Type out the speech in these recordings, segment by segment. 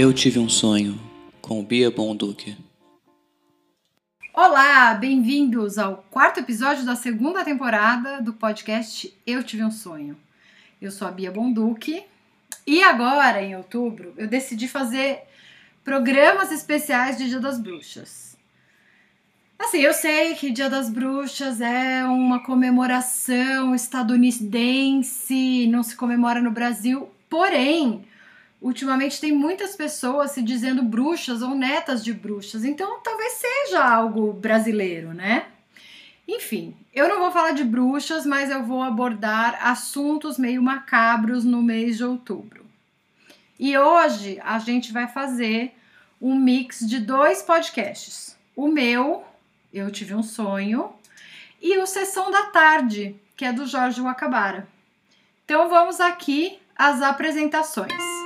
Eu tive um sonho com Bia Bonduque. Olá, bem-vindos ao quarto episódio da segunda temporada do podcast Eu Tive um Sonho. Eu sou a Bia Bonduque e agora, em outubro, eu decidi fazer programas especiais de Dia das Bruxas. Assim, eu sei que Dia das Bruxas é uma comemoração estadunidense, não se comemora no Brasil, porém, ultimamente tem muitas pessoas se dizendo bruxas ou netas de bruxas, então talvez seja algo brasileiro, né? Enfim, eu não vou falar de bruxas, mas eu vou abordar assuntos meio macabros no mês de outubro. E hoje a gente vai fazer um mix de dois podcasts. O meu, Eu Tive um Sonho, e o Sessão da Tarde, que é do Jorge Wakabara. Então vamos aqui às apresentações.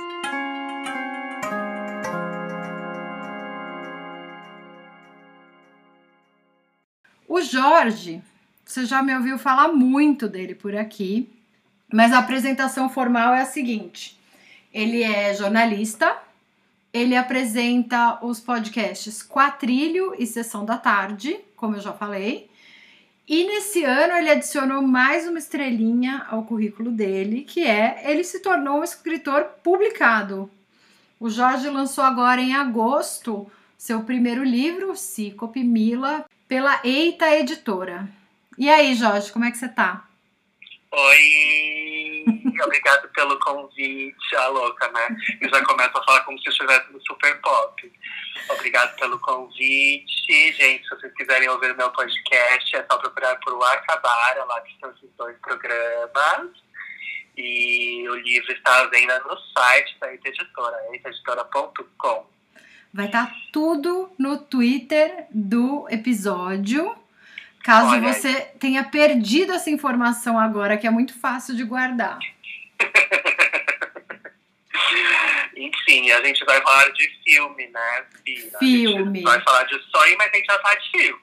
O Jorge, você já me ouviu falar muito dele por aqui, mas a apresentação formal é a seguinte: ele é jornalista, ele apresenta os podcasts Quatrilho e Sessão da Tarde, como eu já falei. E nesse ano ele adicionou mais uma estrelinha ao currículo dele, que é ele se tornou um escritor publicado. O Jorge lançou agora em agosto seu primeiro livro, Cícope Mila, pela Eita Editora. E aí, Jorge, como é que você tá? Oi, obrigado pelo convite, a louca, né? Eu já começo a falar como se eu estivesse no Super Pop. Obrigado pelo convite, gente. Se vocês quiserem ouvir meu podcast, é só procurar por O Acabara, lá que estão esses dois programas. E o livro está à venda no site da Eita Editora, eitaeditora.com. Vai estar tá tudo no Twitter do episódio. Caso Olha você tenha perdido essa informação agora, que é muito fácil de guardar. Enfim, a gente vai falar de filme, né, Bia? A Filme. gente vai falar de sonho, mas a gente vai falar de filme.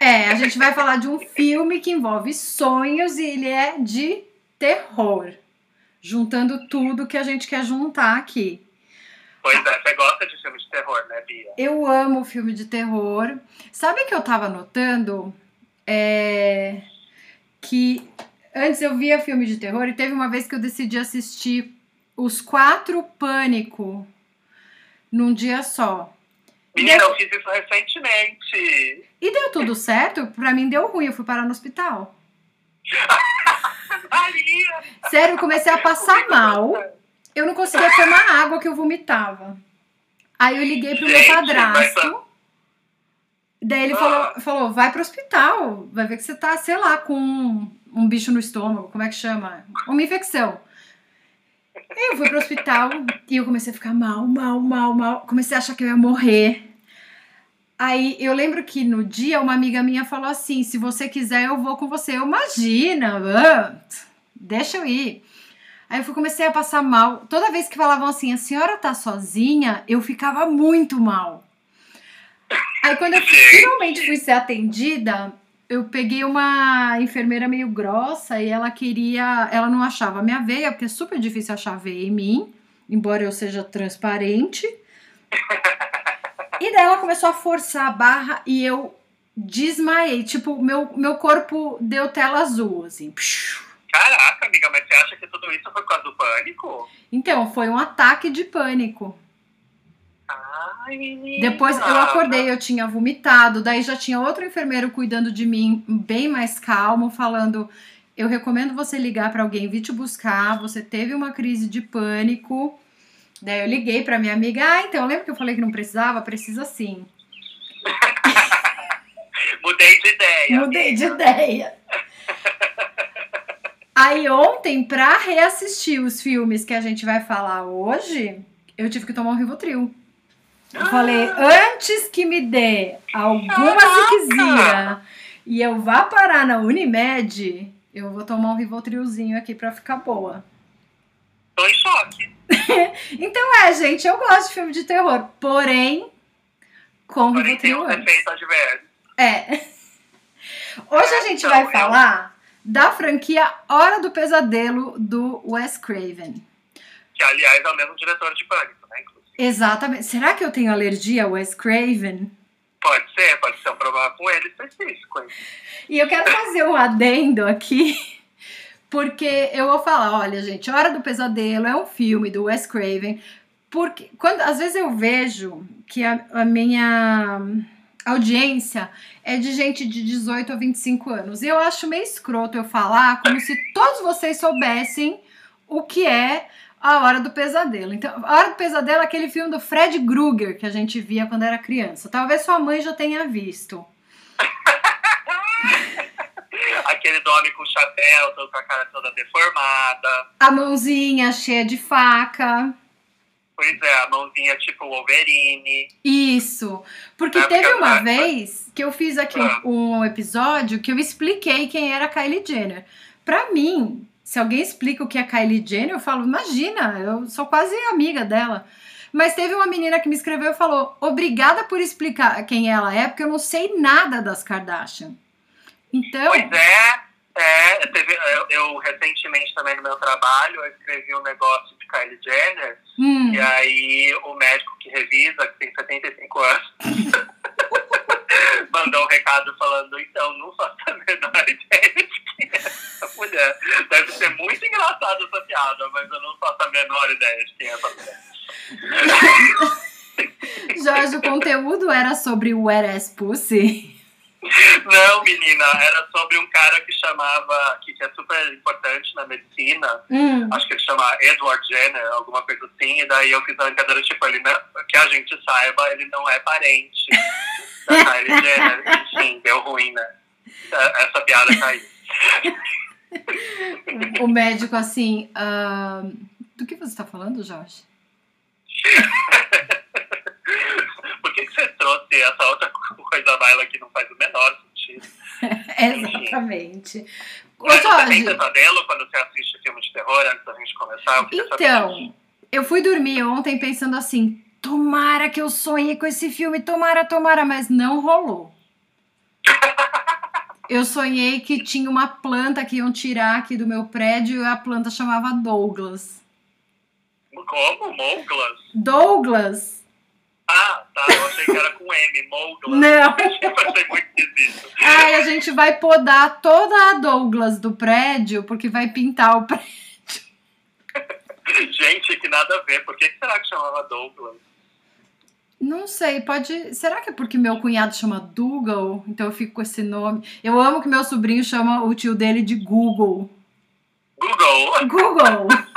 É, a gente vai falar de um filme que envolve sonhos e ele é de terror. Juntando tudo que a gente quer juntar aqui. Pois é, você gosta de filme de terror, né, Bia? Eu amo filme de terror. Sabe que eu tava notando? É, que antes eu via filme de terror e teve uma vez que eu decidi assistir os quatro Pânico num dia só. Menina, eu fiz isso recentemente. E deu tudo certo? Pra mim deu ruim, eu fui parar no hospital. Sério, eu comecei a passar mal. Eu não conseguia tomar água que eu vomitava. Aí eu liguei pro meu padrasto. Daí ele Ah. falou, falou: vai pro hospital, vai ver que você tá, sei lá, com um, um bicho no estômago, como é que chama? Uma infecção. Eu fui pro hospital e eu comecei a ficar mal, mal, mal, mal. Comecei a achar que eu ia morrer. Aí eu lembro que no dia uma amiga minha falou assim: se você quiser, eu vou com você. Eu imagina, deixa eu ir. Aí eu comecei a passar mal. Toda vez que falavam assim, a senhora tá sozinha, eu ficava muito mal. Aí quando eu finalmente fui ser atendida, eu peguei uma enfermeira meio grossa e ela queria. Ela não achava a minha veia, porque é super difícil achar veia em mim, embora eu seja transparente. E daí ela começou a forçar a barra e eu desmaiei. Tipo, meu, meu corpo deu tela azul, assim. Psiu. Caraca, amiga, mas você acha que tudo isso foi por causa do pânico? Então, foi um ataque de pânico. Ai, menina. Depois eu acordei, eu tinha vomitado, daí já tinha outro enfermeiro cuidando de mim, bem mais calmo, falando: "Eu recomendo você ligar para alguém vir te buscar, você teve uma crise de pânico". Daí eu liguei para minha amiga: "Ah, então, lembra que eu falei que não precisava? Precisa sim". Mudei de ideia. Mudei de ideia. Aí ontem, pra reassistir os filmes que a gente vai falar hoje, eu tive que tomar um Rivotril. Eu falei, antes que me dê alguma ziquezira e eu vá parar na Unimed, eu vou tomar um Rivotrilzinho aqui pra ficar boa. Tô em choque. Então é, gente, eu gosto de filme de terror, porém, com Porém, tem Rivotril um antes. defeito adverso. É. Hoje a gente Então, vai eu- falar da franquia Hora do Pesadelo do Wes Craven. Que, aliás, é o mesmo diretor de pânico, né, inclusive. Exatamente. Será que eu tenho alergia ao Wes Craven? Pode ser, pode ser um problema com ele específico. hein? E eu quero fazer um adendo aqui, porque eu vou falar, olha, gente, Hora do Pesadelo é um filme do Wes Craven, porque quando às vezes eu vejo que a, a minha audiência é de gente de 18 a 25 anos. E eu acho meio escroto eu falar como se todos vocês soubessem o que é a Hora do Pesadelo. Então, a Hora do Pesadelo é aquele filme do Fred Krueger que a gente via quando era criança. Talvez sua mãe já tenha visto. Aquele do homem com chapéu, todo com a cara toda deformada. A mãozinha cheia de faca. Pois é, a mãozinha tipo Wolverine. Isso. Porque teve uma vez que eu fiz aqui um- Ah. um, episódio que eu expliquei quem era a Kylie Jenner. Pra mim, se alguém explica o que é Kylie Jenner, eu falo, imagina, eu sou quase amiga dela. Mas teve uma menina que me escreveu e falou: obrigada por explicar quem ela é, porque eu não sei nada das Kardashian. Então, Pois é, é teve, eu, eu recentemente também no meu trabalho eu escrevi um negócio de Kylie Jenner hum, e aí o médico que revisa, que tem 75 anos, mandou um recado falando, então, não faço a menor ideia de quem é essa mulher. Deve ser muito engraçada essa piada, mas eu não faço a menor ideia de quem é essa mulher. Jorge, o conteúdo era sobre o Ass Pussy. Não, menina, era sobre um cara que chamava, que, que é super importante na medicina, Hum. acho que ele chama Edward Jenner, alguma coisa assim, e daí eu fiz uma brincadeira, tipo, ele não, que a gente saiba, ele não é parente da Kylie Jenner. Enfim, deu ruim, né? Essa piada caiu. o médico assim. ah, do que você está falando, Jorge? Por que, que você trouxe essa outra coisa baila que não faz o menor sentido? Exatamente. Ô, Mas você tem Jorge, pesadelo quando você assiste filme de terror antes da gente começar? Eu então, eu fui dormir ontem pensando assim: tomara que eu sonhei com esse filme, tomara, tomara, mas não rolou. Eu sonhei que tinha uma planta que iam tirar aqui do meu prédio e a planta chamava Douglas. Como? Moglas? Douglas? Ah, tá. Eu achei que era com M, Moglas. Não. Eu achei muito esquisito. Ai, a gente vai podar toda a Douglas do prédio porque vai pintar o prédio. Gente, que nada a ver. Por que, que será que chamava Douglas? Não sei, pode. Será que é porque meu cunhado chama Dougal? Então eu fico com esse nome. Eu amo que meu sobrinho chama o tio dele de Google. Google. Google!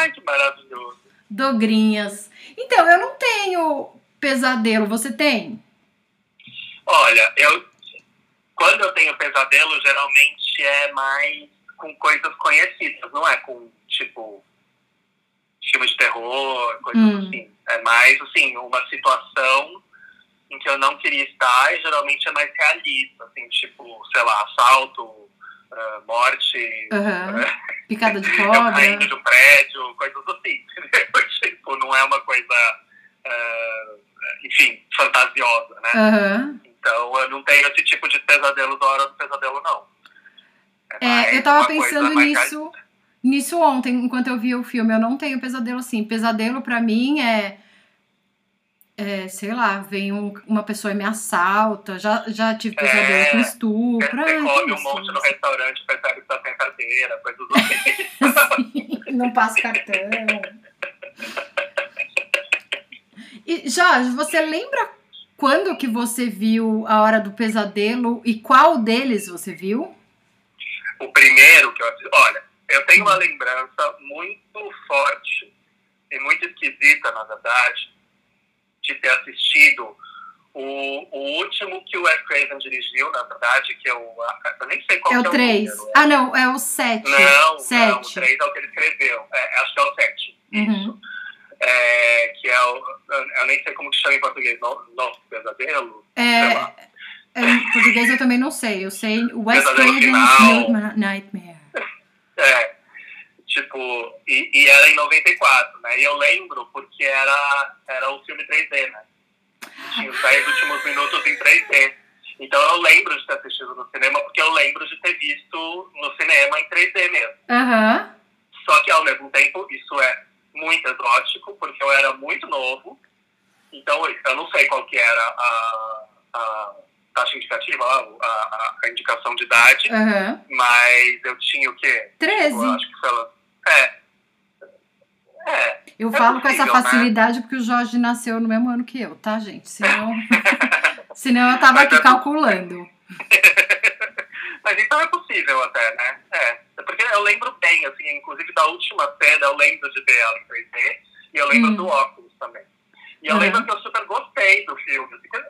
Ai, que maravilhoso. Dogrinhas. Então, eu não tenho pesadelo. Você tem? Olha, eu quando eu tenho pesadelo, geralmente é mais com coisas conhecidas, não é com, tipo, filme de terror, coisas Hum. assim. É mais, assim, uma situação em que eu não queria estar e geralmente é mais realista, assim, tipo, sei lá, assalto, ah, morte, Aham. Picada de eu caindo cobra. de um prédio, coisas assim, entendeu? tipo, não é uma coisa, ah, enfim, fantasiosa, né? Aham. Então eu não tenho esse tipo de pesadelo da hora do pesadelo, não. mais É, eu tava pensando nisso, nisso ontem, enquanto eu via o filme. Eu não tenho pesadelo assim. Pesadelo pra mim é. É, sei lá, vem um- uma pessoa e me assalta. Já, já tive pesadelo É, com Você estupro. Ai, come que um monte no restaurante, percebe que tá sem carteira, coisas assim. Não passa cartão. E, Jorge, você lembra quando que você viu a Hora do Pesadelo e qual deles você viu? o primeiro que eu assisti. Olha, eu tenho uma lembrança muito forte e muito esquisita, na verdade, de ter assistido o, o último que o Wes Craven dirigiu, na verdade, que é o. Eu nem sei qual É que o 3. número. Ah, não, é o 7. Não, não, o 7. 3 é o que ele escreveu. É, acho que é o 7. Uhum. Isso. É, que é o. Eu nem sei como que chama em português. No- Novo Pesadelo? É, é, em português eu também não sei. Eu sei Wes Craven's Nightmare. É. Tipo, e, e era em 94, né? E eu lembro porque era, era o filme 3D, né? Tinha os 10 últimos minutos em 3D. Então eu lembro de ter assistido no cinema, porque eu lembro de ter visto no cinema em 3D mesmo. Aham. Só que, ao mesmo tempo, isso é muito exótico, porque eu era muito novo. Então, eu não sei qual que era a, a taxa indicativa, a, a, a indicação de idade, Aham. mas eu tinha o quê? 13. Eu acho que foi lá. É. É. Eu É falo com essa possível, né? facilidade porque o Jorge nasceu no mesmo ano que eu, tá, gente? Senão, senão eu tava aqui é- calculando. Mas então é possível até, né? É. Porque eu lembro bem, assim, inclusive da última cena, eu lembro de ver ela em 3D e eu lembro Hum. do óculos também. E eu Uhum. lembro que eu super gostei do filme.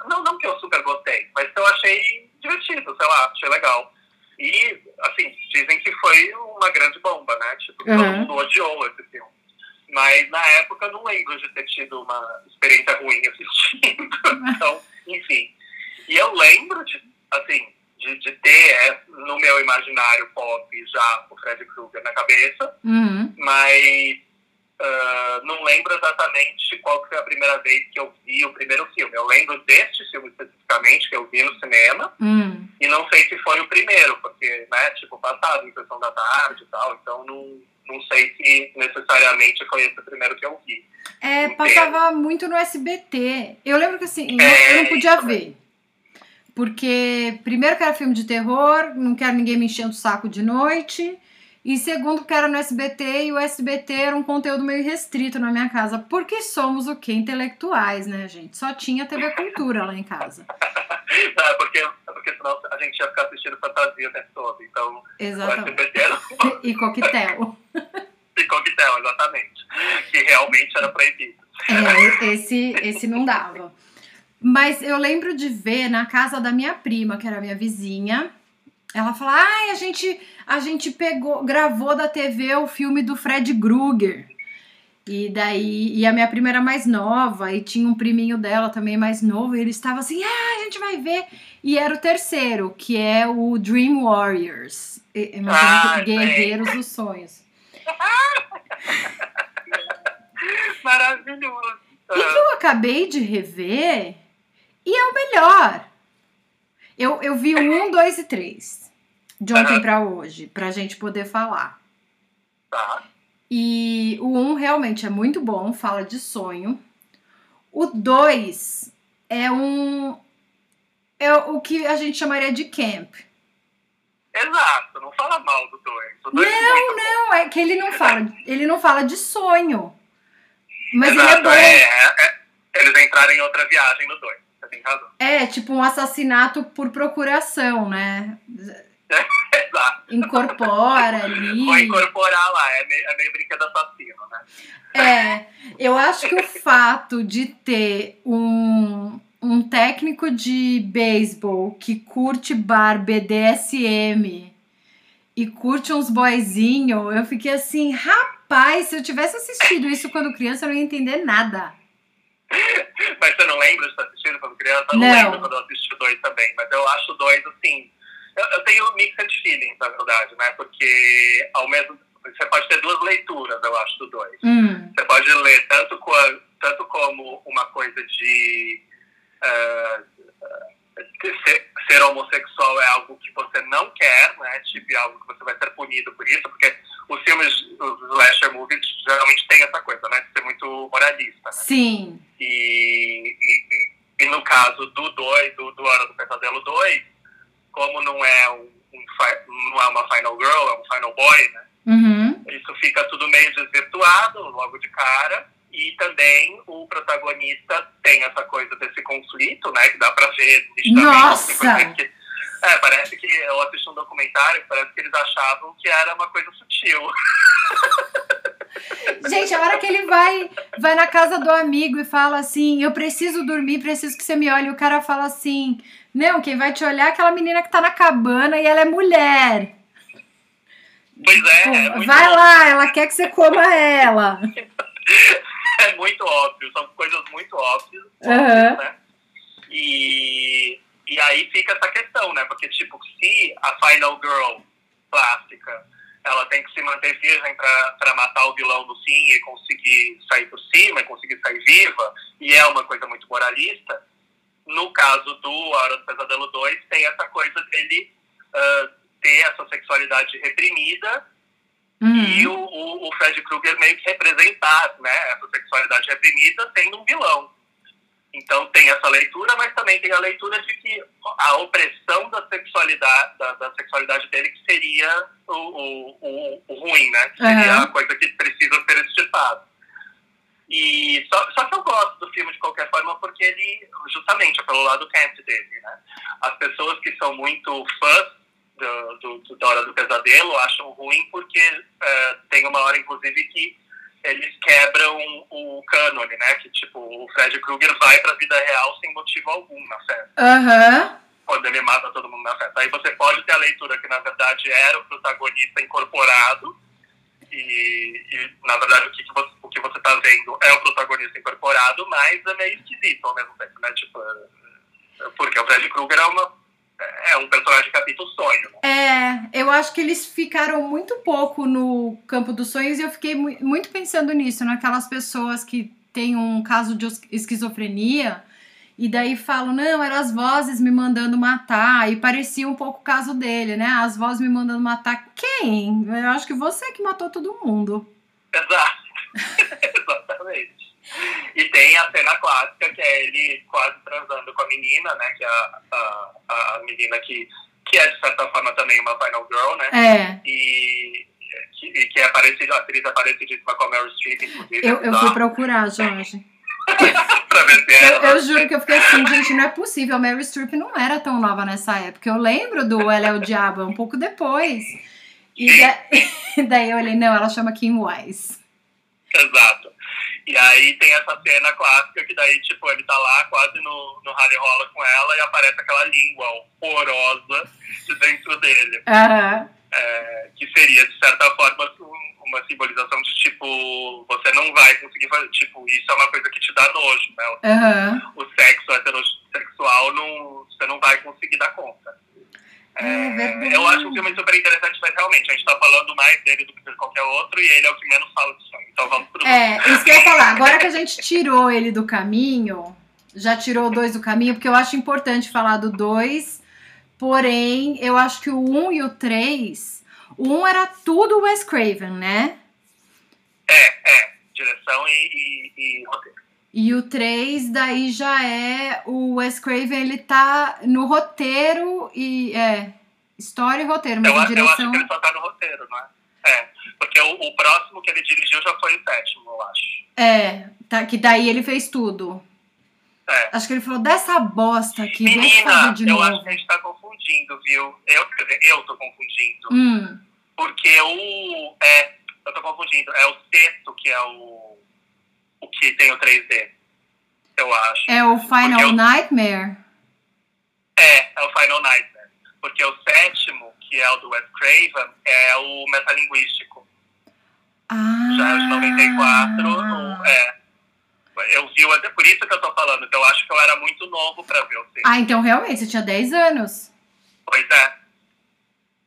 Não, não que eu super gostei, mas que eu achei divertido, sei lá, achei legal. E, assim, dizem que foi uma grande bomba, né? Tipo, todo Uhum. mundo odiou esse filme. Mas na época eu não lembro de ter tido uma experiência ruim assistindo. então, enfim. E eu lembro de, assim, de, de ter é, no meu imaginário pop já o Freddy Krueger na cabeça, Uhum. mas ah, não lembro exatamente qual foi a primeira vez que eu vi o primeiro filme. Eu lembro deste filme especificamente, que eu vi no cinema, Hum. e não sei se foi o primeiro, porque, né, tipo, passado, em sessão da tarde e tal, então não, não sei se necessariamente foi esse o primeiro que eu vi. É, passava muito no SBT. Eu lembro que assim, eu, É, eu não podia isso ver. Porque, primeiro, que era filme de terror, não quero ninguém me enchendo o saco de noite. E segundo, que era no SBT, e o SBT era um conteúdo meio restrito na minha casa. Porque somos o quê? Intelectuais, né, gente? Só tinha TV Cultura lá em casa. É, porque, porque senão a gente ia ficar assistindo fantasia o tempo todo. Então, o Exatamente. SBT era E coquetel. de coquetel, exatamente. Que realmente era proibido. É, esse, esse não dava. Mas eu lembro de ver na casa da minha prima, que era minha vizinha. Ela falou: ai, a gente, a gente pegou, gravou da TV o filme do Fred Krueger. E daí, e a minha prima era mais nova, e tinha um priminho dela também mais novo, e ele estava assim: ah, a gente vai ver. E era o terceiro, que é o Dream Warriors. Ah, Guerreiros dos Sonhos. Maravilhoso. E que eu acabei de rever e é o melhor. Eu, eu vi o 1, 2 e 3 de ontem Aham. pra hoje, pra gente poder falar. Tá. E o 1 realmente é muito bom, fala de sonho. O 2 é um. É o que a gente chamaria de camp. Exato, não fala mal do dois. O dois é muito bom. Não, é que ele não fala, ele não fala de sonho. Mas ele é Exato, bom. é, é, é. Eles entraram em outra viagem no dois. Tem razão. É, tipo um assassinato por procuração, né? Exato. Incorpora ali. Vou incorporar lá, é meio, é meio brinquedo assassino, né? É, eu acho que o fato de ter um, um técnico de beisebol que curte bar BDSM e curte uns boyzinho, eu fiquei assim, rapaz, se eu tivesse assistido isso quando criança, eu não ia entender nada. Mas você não lembra de estar assistindo quando criança? Eu Não. não lembro quando eu assisti o dois também, mas eu acho o dois, assim... Eu, eu tenho mixed feelings, na verdade, né? Porque ao mesmo você pode ter duas leituras, eu acho, do dois. Hum, Você pode ler tanto, tanto como uma coisa de ah, ser, ser homossexual é algo que você não quer, né? Tipo, é algo que você vai ser punido por isso, porque os filmes, os slasher movies, geralmente tem essa coisa, né? De ser muito moralista, né? sim. E, e, e no caso do 2, do, do Hora do Pesadelo 2, como não é, um, um não é uma final girl, é um final boy, né? Uhum. Isso fica tudo meio desvirtuado logo de cara. E também o protagonista tem essa coisa desse conflito, né? Que dá pra ver Nossa! parece que- é, parece que eu assisti um documentário, parece que eles achavam que era uma coisa sutil. Gente, a hora que ele vai, vai na casa do amigo e fala assim: Eu preciso dormir, preciso que você me olhe. E o cara fala assim: Não, quem vai te olhar é aquela menina que tá na cabana e ela é mulher. Pois é, Pô, é muito, vai lá, ela quer que você coma ela. é muito óbvio, são coisas muito óbvias, Aham. né? E, e aí fica essa questão, né? Porque, tipo, se a Final Girl clássica ela tem que se manter virgem pra matar o vilão no fim e conseguir sair por cima, e conseguir sair viva, e é uma coisa muito moralista, no caso do A Hora do Pesadelo 2, tem essa coisa dele ah, ter essa sexualidade reprimida Uhum. E o, o, o Fred Krueger meio que representar né, essa sexualidade reprimida sendo um vilão. Então tem essa leitura, mas também tem a leitura de que a opressão da sexualidade, da, da sexualidade dele que seria o, o, o, o ruim, né? Que seria Uhum. a coisa que precisa ser extirpada. E só, só que eu gosto do filme de qualquer forma porque ele, justamente, é pelo lado camp dele, né? As pessoas que são muito fãs do, do, da Hora do Pesadelo acham ruim porque eh, tem uma hora, inclusive, que eles quebram o cânone, né? Que, tipo, o Fred Krueger vai pra vida real sem motivo algum na festa. Aham. Quando ele mata todo mundo na festa. Aí você pode ter a leitura que, na verdade, era o protagonista incorporado. E, e, na verdade, o que, que você, o que você tá vendo é o protagonista incorporado, mas é meio esquisito ao mesmo tempo, né? Tipo, é- porque o Fred Krueger é, uma, é um personagem que habita o sonho, né? É, eu acho que eles ficaram muito pouco no campo dos sonhos e eu fiquei mu- muito pensando nisso, naquelas pessoas que têm um caso de esquizofrenia e daí falam, não, eram as vozes me mandando matar, e parecia um pouco o caso dele, né? As vozes me mandando matar. Quem? Eu acho que você que matou todo mundo. Exato. Exatamente. E tem a cena clássica, que é ele quase transando com a menina, né? Que é a, a, a menina que, que é, de certa forma, também uma final girl, né? É, E que, e que é parecida, a atriz é parecidíssima com a Meryl Streep, inclusive. eu, eu fui procurar, Jorge. pra ver se Eu, eu juro que eu fiquei assim, gente, não é possível. A Mary Streep não era tão nova nessa época. Eu lembro do Ela é o Diabo, um pouco depois. E da- daí eu olhei, não, ela chama Kim Wise. Exato. E aí tem essa cena clássica que daí, tipo, ele tá lá quase no, no rally rola com ela e aparece aquela língua horrorosa de dentro dele. Aham. É, que seria, de certa forma, um- uma simbolização de, tipo, você não vai conseguir fazer, tipo, isso é uma coisa que te dá nojo, né? Aham. O sexo heterossexual, não, você não vai conseguir dar conta. É verdade. eu acho um filme super interessante, mas realmente, a gente tá falando mais dele do que de qualquer outro, e ele é o que menos fala de Então É, isso que eu ia falar. Agora que a gente tirou ele do caminho, já tirou o 2 do caminho, porque eu acho importante falar do 2, porém, eu acho que o 1 um e o 3. O 1 um era tudo Wes Craven, né? É, é. Direção e, e, e roteiro. E o 3 daí já é o Wes Craven, ele tá no roteiro e é história e roteiro, mas Eu, acho- eu acho direção que ele só tá no roteiro, não é? É. Porque o, o próximo que ele dirigiu já foi o sétimo, eu acho. é, tá, que daí ele fez tudo. É. Acho que ele falou dessa bosta aqui, Menina, de eu acho novo. que a gente tá confundindo, viu? Eu, eu tô confundindo. Hum, Porque o. É, eu tô confundindo. É o sexto que é o. O que tem o 3D. Eu acho. é o Final eu- Nightmare. É, é o Final Nightmare. Porque o sétimo, que é o do Wes Craven, é o metalinguístico. Ah. Já é o de 94. o- é. Eu vi, o- é por isso que eu tô falando, que eu acho que eu era muito novo pra ver o sexto. Ah, então realmente, você tinha 10 anos. Pois é.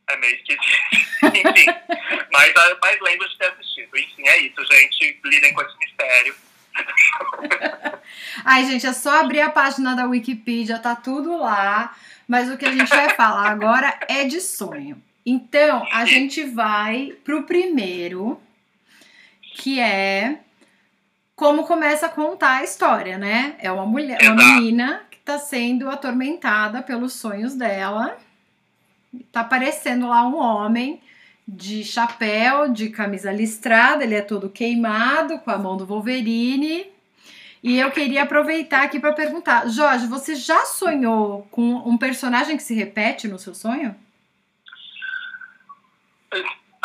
É meio esquisito. Enfim. Mas, ah, mas lembro de ter assistido. Enfim, é isso, gente. Lidem com esse mistério. Ai, gente, é só abrir a página da Wikipedia, tá tudo lá. Mas o que a gente vai falar agora é de sonho. Então, a gente vai pro primeiro, que é como começa a contar a história, né? É uma mulher, uma menina que tá sendo atormentada pelos sonhos dela. Tá aparecendo lá um homem de chapéu, de camisa listrada, ele é todo queimado, com a mão do Wolverine. E eu queria aproveitar aqui para perguntar, Jorge, você já sonhou com um personagem que se repete no seu sonho?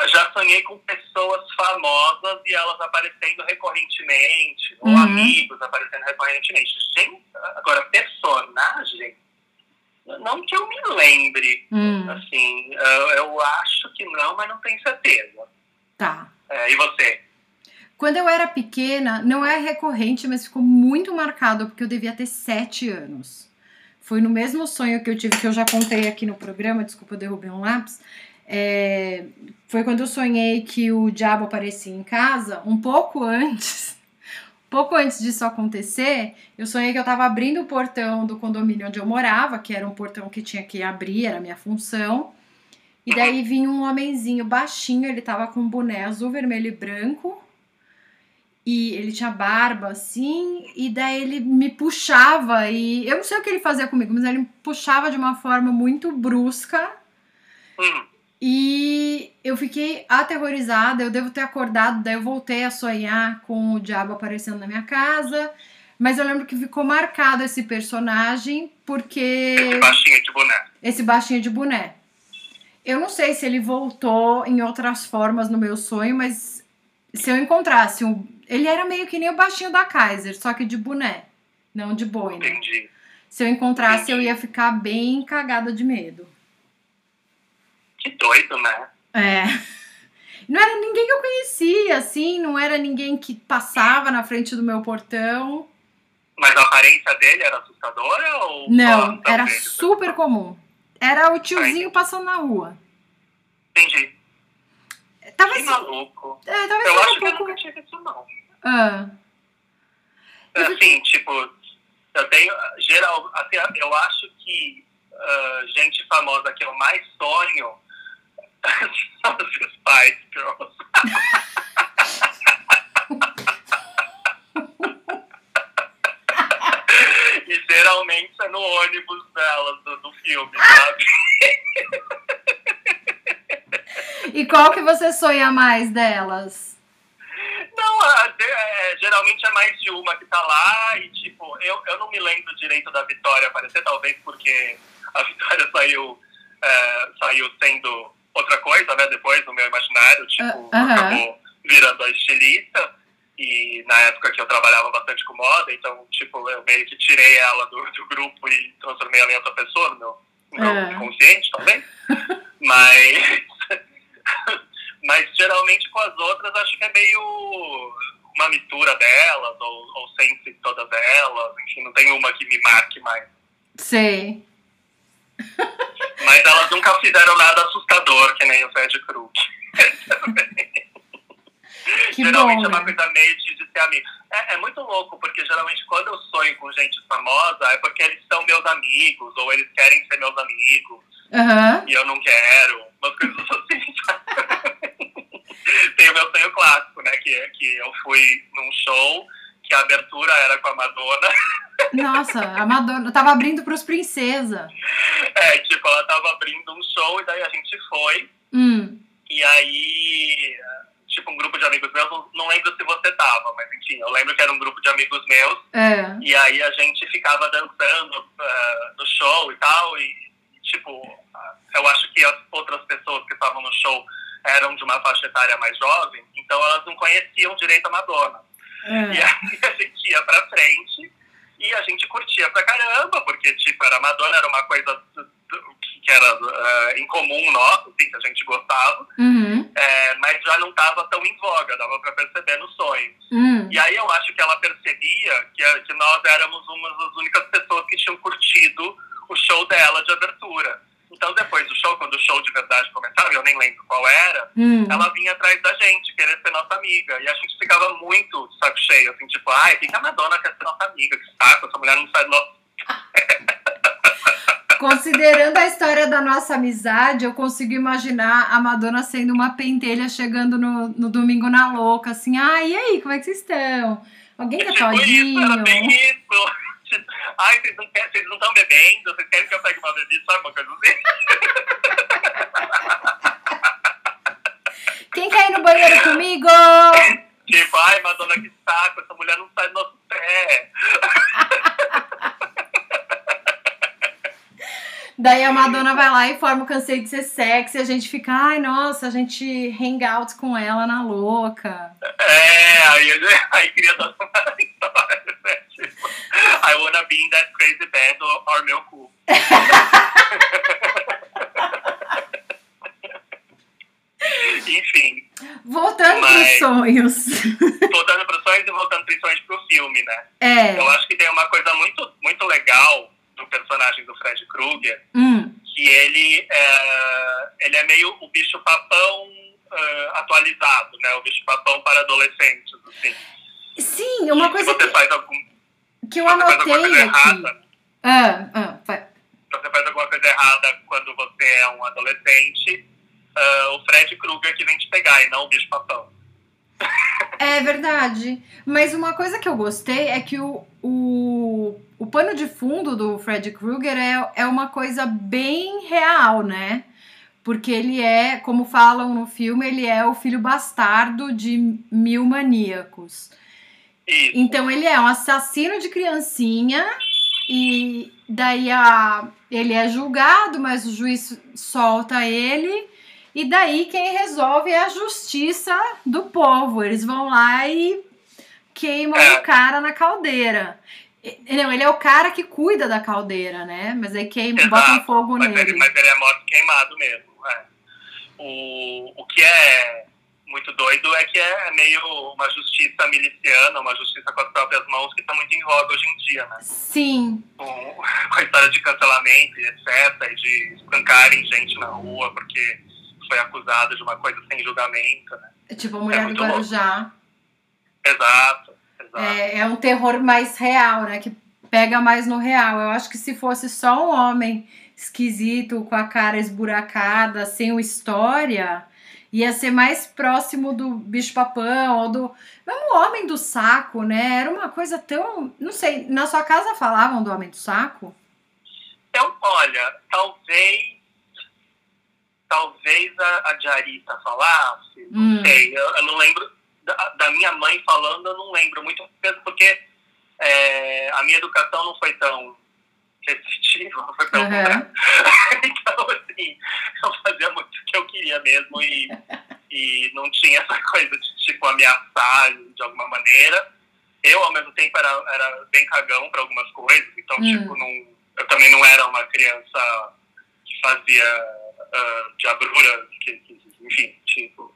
Já sonhei com pessoas famosas e elas aparecendo recorrentemente, ou Uhum. amigos aparecendo recorrentemente. Gente, agora, personagem, não que eu me lembre. Hum, Assim, eu, eu acho que não, mas não tenho certeza. tá. É, e você? Quando eu era pequena, não é recorrente, mas ficou muito marcado, porque eu devia ter sete anos. Foi no mesmo sonho que eu tive, que eu já contei aqui no programa, desculpa, eu derrubei um lápis. É, foi quando eu sonhei que o diabo aparecia em casa, um pouco antes, pouco antes disso acontecer, eu sonhei que eu tava abrindo o portão do condomínio onde eu morava, que era um portão que tinha que abrir, era a minha função. E daí vinha um homenzinho baixinho, ele tava com um boné azul, vermelho e branco. E ele tinha barba assim, e daí ele me puxava e eu não sei o que ele fazia comigo, mas ele me puxava de uma forma muito brusca. Hum, E eu fiquei aterrorizada, eu devo ter acordado, daí eu voltei a sonhar com o diabo aparecendo na minha casa. Mas eu lembro que ficou marcado esse personagem porque baixinha de boné. esse baixinho de boné. Eu não sei se ele voltou em outras formas no meu sonho, mas se eu encontrasse um. Ele era meio que nem o baixinho da Kaiser, só que de boné, não de boina. Entendi. Se eu encontrasse, eu ia ficar bem cagada de medo. Que doido, né? É. Não era ninguém que eu conhecia, assim, não era ninguém que passava na frente do meu portão. Mas a aparência dele era assustadora ou Não, só era talvez? super comum. Era o tiozinho passando na rua. Entendi. Tava Que assim, maluco. é, tava Eu assim acho um que eu pouco. nunca tive isso, não. Ah, Assim, tipo, eu tenho. Geral, assim, eu acho que ah, gente famosa que eu mais sonho os Spice Girls. e geralmente é no ônibus delas, do, do filme, sabe? E qual que você sonha mais delas? Não, a- é, geralmente é mais de uma que tá lá e, tipo, eu, eu não me lembro direito da Vitória aparecer, talvez porque a Vitória saiu, é, saiu sendo outra coisa, né, depois no meu imaginário, tipo, Ah, aham. acabou virando a estilista e na época que eu trabalhava bastante com moda, então, tipo, eu meio que tirei ela do, do grupo e transformei ela em outra pessoa no meu, no meu É. inconsciente, talvez. Mas... Mas geralmente com as outras acho que é meio uma mistura delas, ou, ou sempre todas elas, enfim, não tem uma que me marque mais. Sei. Mas elas nunca fizeram nada assustador, que nem o Fred Krug. Que geralmente bom, é uma né? coisa meio de, de ser amigo. É, é muito louco, porque geralmente quando eu sonho com gente famosa é porque eles são meus amigos, ou eles querem ser meus amigos, Aham. e eu não quero, umas coisas assim? Tem o meu sonho clássico, né? Que, que eu fui num show, que a abertura era com a Madonna. Nossa, a Madonna tava abrindo pros princesa. É, tipo, ela tava abrindo um show e daí a gente foi. Hum. E aí, tipo, um grupo de amigos meus, não, lembro se você tava, mas enfim, eu lembro que era um grupo de amigos meus. É. E aí a gente ficava dançando ah, no show e tal. E, tipo, ah, eu acho que as outras pessoas que estavam no show eram de uma faixa etária mais jovem, então elas não conheciam direito a Madonna. E é. aí a gente ia pra frente e a gente curtia pra caramba, porque, tipo, era Madonna, era uma coisa que era ah, em comum nosso, assim, que a gente gostava, Uhum. é, mas já não tava tão em voga, dava pra perceber no sonho. Hum. E aí eu acho que ela percebia que, que nós éramos uma das únicas pessoas que tinham curtido o show dela de abertura. Então depois do show, quando o show de verdade começava, eu nem lembro qual era, Hum. ela vinha atrás da gente, querer ser nossa amiga. E a gente ficava muito saco cheio, assim, tipo, ai, quem que a Madonna quer ser nossa amiga? Que saco, essa mulher não sai do nosso... Considerando a história da nossa amizade, eu consigo imaginar a Madonna sendo uma pentelha chegando no, no domingo na louca, assim, ah, e aí, como é que vocês estão? Alguém quer Tipo isso, era bem todinho? isso. Ai, vocês não querem- vocês não estão bebendo, vocês querem que eu pegue uma bebida, sabe uma coisa assim? Quem quer ir no banheiro comigo? Tipo, ai, Madonna, que saco, essa mulher não sai do nosso pé. Daí a Madonna vai lá e forma o Cansei de Ser Sexy, e a gente fica, ai, nossa, a gente hang out com ela na louca. É, aí, aí queria dar uma história, né? I wanna be in that crazy band or, or meu cu. Enfim, Voltando Mas- pros sonhos. voltando para os sonhos e voltando principalmente pro filme, né? É. Eu acho que tem uma coisa muito, muito legal do personagem do Fred Krueger, Hum. que ele é, ele é meio o bicho papão ah, atualizado, né? O bicho papão para adolescentes, assim. Sim, uma E coisa se você que, faz algum, que eu você anotei aqui. Ah, ah, vai. você faz alguma coisa errada quando você é um adolescente, uh, o Fred Krueger que vem te pegar e não o bicho-papão. É verdade. Mas uma coisa que eu gostei é que o, o, o pano de fundo do Fred Krueger é, é uma coisa bem real, né? Porque ele é, como falam no filme, ele é o filho bastardo de mil maníacos. Isso. Então ele é um assassino de criancinha e daí a, ele é julgado, mas o juiz solta ele. E daí quem resolve é a justiça do povo. Eles vão lá e queimam É. o cara na caldeira. Não, ele é o cara que cuida da caldeira, né? Mas aí queima, Exato, botam fogo mas nele. ele, mas ele é morto queimado mesmo. é. O, o que é muito doido é que é meio uma justiça miliciana, uma justiça com as próprias mãos que está muito em voga hoje em dia, né? Sim, Com, com a história de cancelamento e etc. E de espancarem gente na rua porque foi acusado de uma coisa sem julgamento, né? é tipo a mulher do muito louco. Guarujá. Exato, exato. É, é um terror mais real, né? Que pega mais no real. Eu acho que se fosse só um homem esquisito, com a cara esburacada, sem uma história, ia ser mais próximo do bicho-papão ou do. Mesmo o homem do saco, né? Era uma coisa tão. Não sei, na sua casa falavam do homem do saco? Então, olha, talvez. Talvez a, a Jarita falasse, Hum. não sei, eu, eu não lembro. Da, da minha mãe falando, eu não lembro muito, porque é, a minha educação não foi tão restritiva, não foi Aham. contrário. Então, assim, eu fazia muito o que eu queria mesmo e, e não tinha essa coisa de, tipo, ameaçar de alguma maneira. Eu, ao mesmo tempo, era, era bem cagão para algumas coisas, então, Hum. tipo, não, eu também não era uma criança que fazia uh, diabruras, que, que, enfim, tipo,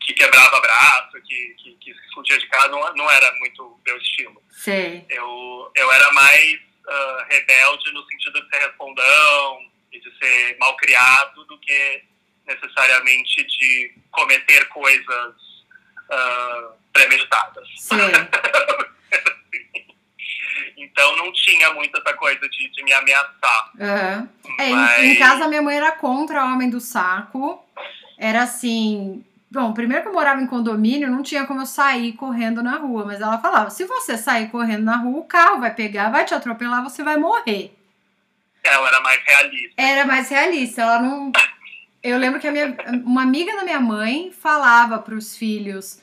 que quebrava braço, que, que, que explodia de casa, não, não era muito meu estilo. Sei. Eu, eu era mais ah, rebelde no sentido de ser respondão e de ser mal criado do que necessariamente de cometer coisas ah, premeditadas. Então não tinha muito essa coisa de, de me ameaçar. Aham. É, em- mas... em, casa minha mãe era contra o homem do saco. Era assim. Bom, primeiro que eu morava em condomínio, não tinha como eu sair correndo na rua. Mas ela falava: se você sair correndo na rua, o carro vai pegar, vai te atropelar, você vai morrer. Ela era mais realista. Era mais realista. Ela não. Eu lembro que a minha, uma amiga da minha mãe falava para os filhos: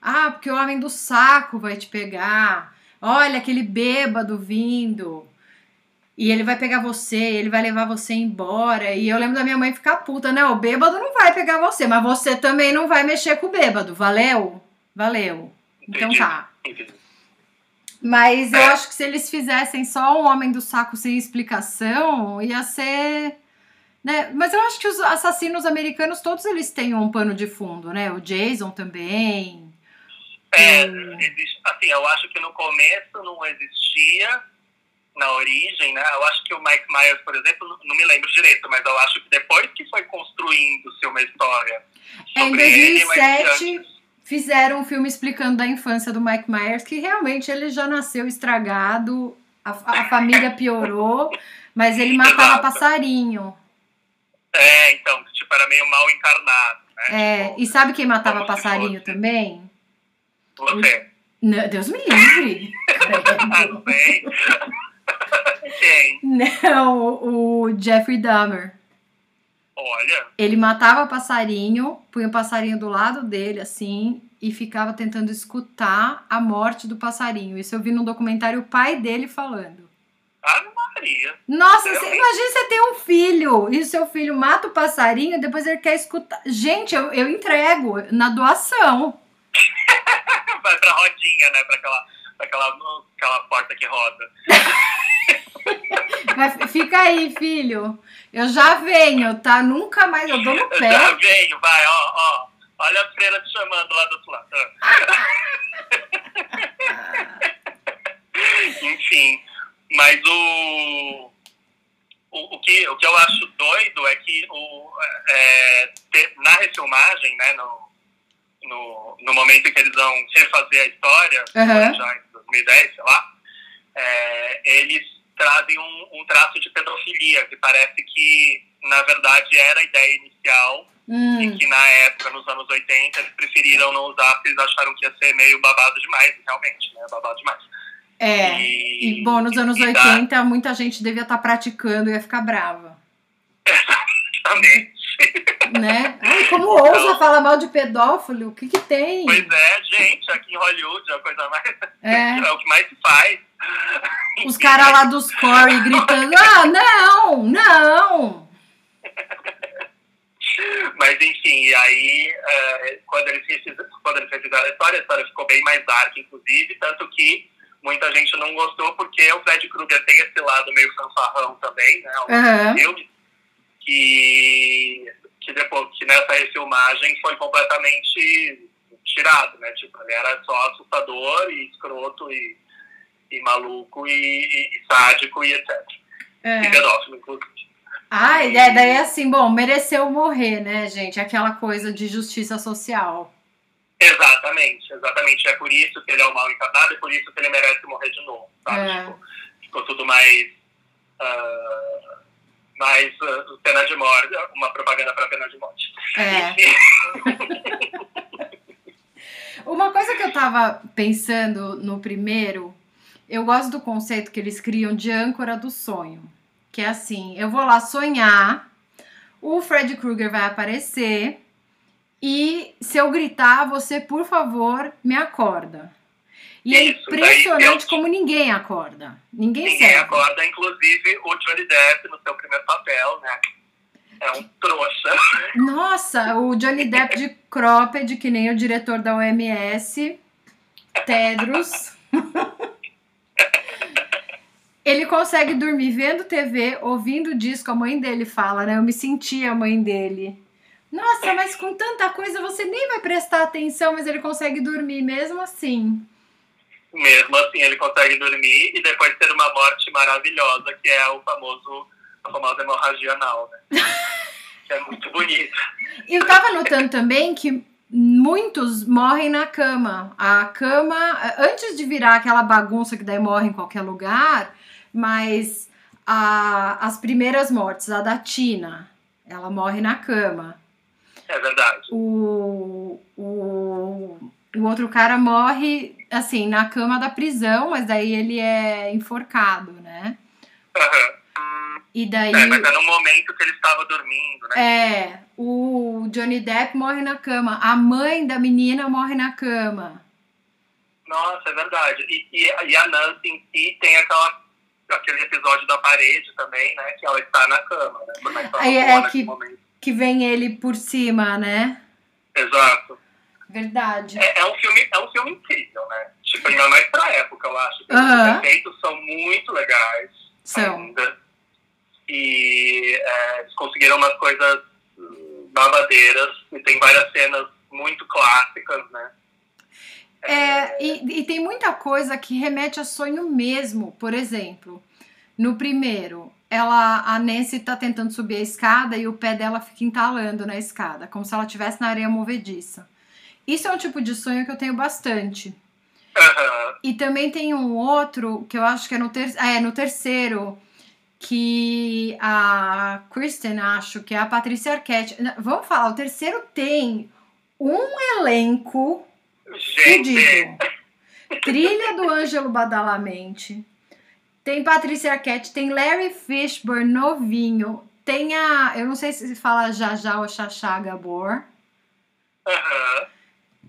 Ah, porque o homem do saco vai te pegar. Olha aquele bêbado vindo. E ele vai pegar você, ele vai levar você embora. E eu lembro da minha mãe ficar puta: Não, o bêbado não vai pegar você, mas você também não vai mexer com o bêbado. Valeu? Valeu. Então tá. Mas eu É. acho que se eles fizessem só um homem do saco sem explicação, ia ser. Né? Mas eu acho que os assassinos americanos, todos eles têm um pano de fundo, né? O Jason também. É, existe, assim, eu acho que no começo não existia, na origem, né? Eu acho que o Mike Myers, por exemplo, não- me lembro direito, mas eu acho que depois que foi construindo-se uma história É, em sobre ele, mas que 2007 antes- fizeram um filme explicando da infância do Mike Myers, que realmente ele já nasceu estragado, a, a família piorou, mas ele matava Exato. passarinho. É, então, tipo, era meio mal encarnado, né? É, Tipo, e sabe quem matava passarinho fosse. também? Você. Não, Deus me livre! Ah, não sei. Quem? Não, o Jeffrey Dahmer. Olha, Ele matava passarinho, punha o passarinho do lado dele, assim, e ficava tentando escutar a morte do passarinho. Isso eu vi num documentário o pai dele falando. Ave Maria. Nossa, você, imagina você ter um filho e o seu filho mata o passarinho e depois ele quer escutar. Gente, eu, eu entrego na doação. Vai pra rodinha, né? Pra aquela, pra aquela, aquela porta que roda. Vai- fica aí, filho. Eu já venho, tá? Nunca mais eu dou no Eu pé. já venho, vai, ó, ó. Olha a freira te chamando lá do outro lado. Enfim, mas o, o, o, que, o que eu acho doido é que o, é, te- na refilmagem, né, no, no, no momento em que eles vão refazer a história, Aham. já em 2010, sei lá, é, eles trazem um, um traço de pedofilia, que parece que, na verdade, era a ideia inicial Hum, E que na época, nos anos 80, eles preferiram não usar porque eles acharam que ia ser meio babado demais, realmente, né? Babado demais. é. E, E, bom, nos anos e dá- 80, muita gente devia estar praticando e ia ficar brava. Exatamente. Né? Ai, como ousa falar mal de pedófilo? O que que tem? Pois é, gente, aqui em Hollywood é a coisa mais. É. É o que mais se faz. Os caras lá dos Corey gritando: Ah, não, não. Mas enfim, e aí é, quando, eles refizeram, quando eles refizeram a história, a história ficou bem mais dark, inclusive, tanto que muita gente não gostou porque o Fred Krueger tem esse lado meio fanfarrão também, né? Aham. do filme, que, que depois que nessa refilmagem foi completamente tirado, né? Tipo, ele era só assustador e escroto e, e maluco e, e, e sádico e etc. E É. pedófilo, inclusive. Ai, é, daí assim, bom, mereceu morrer, né, gente? Aquela coisa de justiça social. Exatamente, exatamente. É por isso que ele é o mal encarnado e por isso que ele merece morrer de novo, sabe? É. Tipo, ficou tudo mais. ah, mais ah, pena de morte, uma propaganda para pena de morte. É. Uma coisa que eu tava pensando no primeiro, eu gosto do conceito que eles criam de âncora do sonho. Que é assim, eu vou lá sonhar, o Fred Krueger vai aparecer e se eu gritar, você, por favor, me acorda. E é impressionante eu- como ninguém acorda. Ninguém, ninguém serve. acorda, inclusive o Johnny Depp no seu primeiro papel, né? É um trouxa. Nossa, o Johnny Depp de cropped, que nem o diretor da OMS, Tedros. Ele consegue dormir vendo TV, ouvindo disco. A mãe dele fala, né? Eu me senti a mãe dele. Nossa, mas com tanta coisa você nem vai prestar atenção, mas ele consegue dormir mesmo assim. Mesmo assim, ele consegue dormir e depois ter uma morte maravilhosa, que é o famoso, a famosa hemorragia anal, né? que é muito bonito. E eu tava notando também que muitos morrem na cama. A cama, antes de virar aquela bagunça que daí morre em qualquer lugar, mas a- as primeiras mortes, a da Tina, ela morre na cama. É verdade. O, o, o outro cara morre, assim, na cama da prisão, mas daí ele é enforcado, né? Aham. E daí. É, mas é no momento que ele estava dormindo, né? É, o Johnny Depp morre na cama, a mãe da menina morre na cama. Nossa, é verdade. E, e, e a Nancy em si tem aquela, aquele episódio da parede também, né? Que ela está na cama, né? Por mais que ela Aí é que- momento. Que vem ele por cima, né? Exato. Verdade. É, é um filme, é um filme incrível, né? Tipo, ainda mais pra época, eu acho. que Aham. Os efeitos são muito legais. São. ainda. E é, eles conseguiram umas coisas hum, babadeiras. E tem várias cenas muito clássicas, né? É, e, e tem muita coisa que remete a sonho mesmo. Por exemplo, no primeiro, ela, a Nancy tá tentando subir a escada e o pé dela fica entalando na escada, como se ela estivesse na areia movediça. Isso é um tipo de sonho que eu tenho bastante. Aham. E também tem um outro que eu acho que é no, ter é, no terceiro, que a Kristen, acho que é a Patrícia Arquette. Vamos falar, o terceiro tem um elenco Gente. Trilha do Ângelo Badalamente. Tem Patrícia Arquette, tem Larry Fishburne novinho. Tem a. Eu não sei se fala Jajá ou Xaxá Gabor. aham.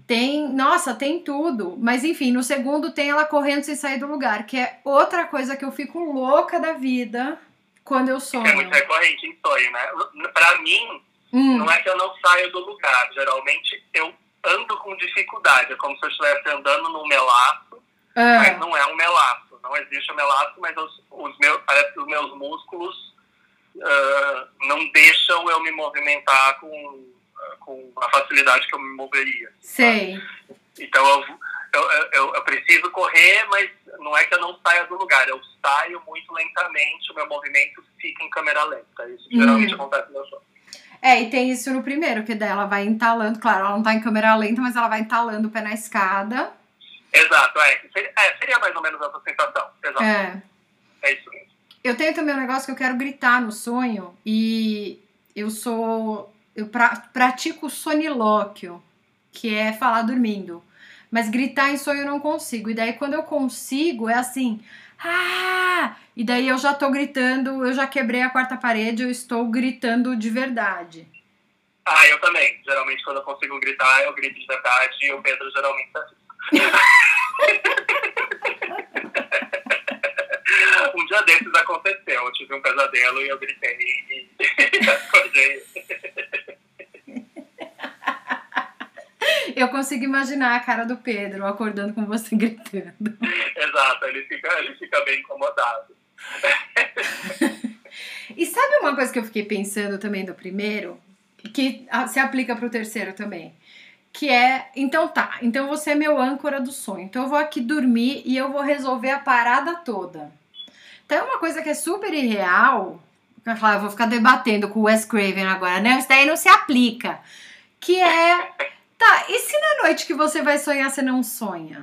Tem. Nossa, tem tudo. Mas enfim, no segundo tem ela correndo sem sair do lugar, que é outra coisa que eu fico louca da vida quando eu é sonho. muito recorrente em sonho, né? Pra mim, Hum, não é que eu não saio do lugar. Geralmente eu ando com dificuldade. É como se eu estivesse andando num melaço, mas ah, não é um melaço. Não existe um melaço, mas os, os meus, parece que os meus músculos ah, não deixam eu me movimentar com, ah, com a facilidade que eu me moveria. sei. Então eu, eu, eu, eu preciso correr, mas não é que eu não saia do lugar. Eu saio muito lentamente, o meu movimento fica em câmera lenta. Isso geralmente Hum. acontece no meu sonho. É, e tem isso no primeiro, que daí ela vai entalando, claro, ela não tá em câmera lenta, mas ela vai entalando o pé na escada. Exato, é. Seria, é, seria mais ou menos essa sensação. Exato, é, É. isso mesmo. Eu tenho também um negócio que eu quero gritar no sonho, e eu sou eu pra, pratico sonilóquio, que é falar dormindo. Mas gritar em sonho eu não consigo. E daí quando eu consigo, é assim, ah! E daí eu já tô gritando, eu já quebrei a quarta parede, eu estou gritando de verdade. Ah, eu também. Geralmente quando eu consigo gritar, eu grito de verdade e o Pedro geralmente tá assim. um dia desses aconteceu. Eu tive um pesadelo e eu gritei e, e acordei. Eu consigo imaginar a cara do Pedro acordando com você gritando. Exato, ele fica, ele fica bem incomodado. e sabe uma coisa que eu fiquei pensando também do primeiro? Que se aplica para o terceiro também. Que é, então tá, então você é meu âncora do sonho. Então eu vou aqui dormir e eu vou resolver a parada toda. Então é uma coisa que é super irreal. Eu vou ficar debatendo com o Wes Craven agora, né? Isso daí não se aplica. Que é Tá, e se na noite que você vai sonhar você não sonha?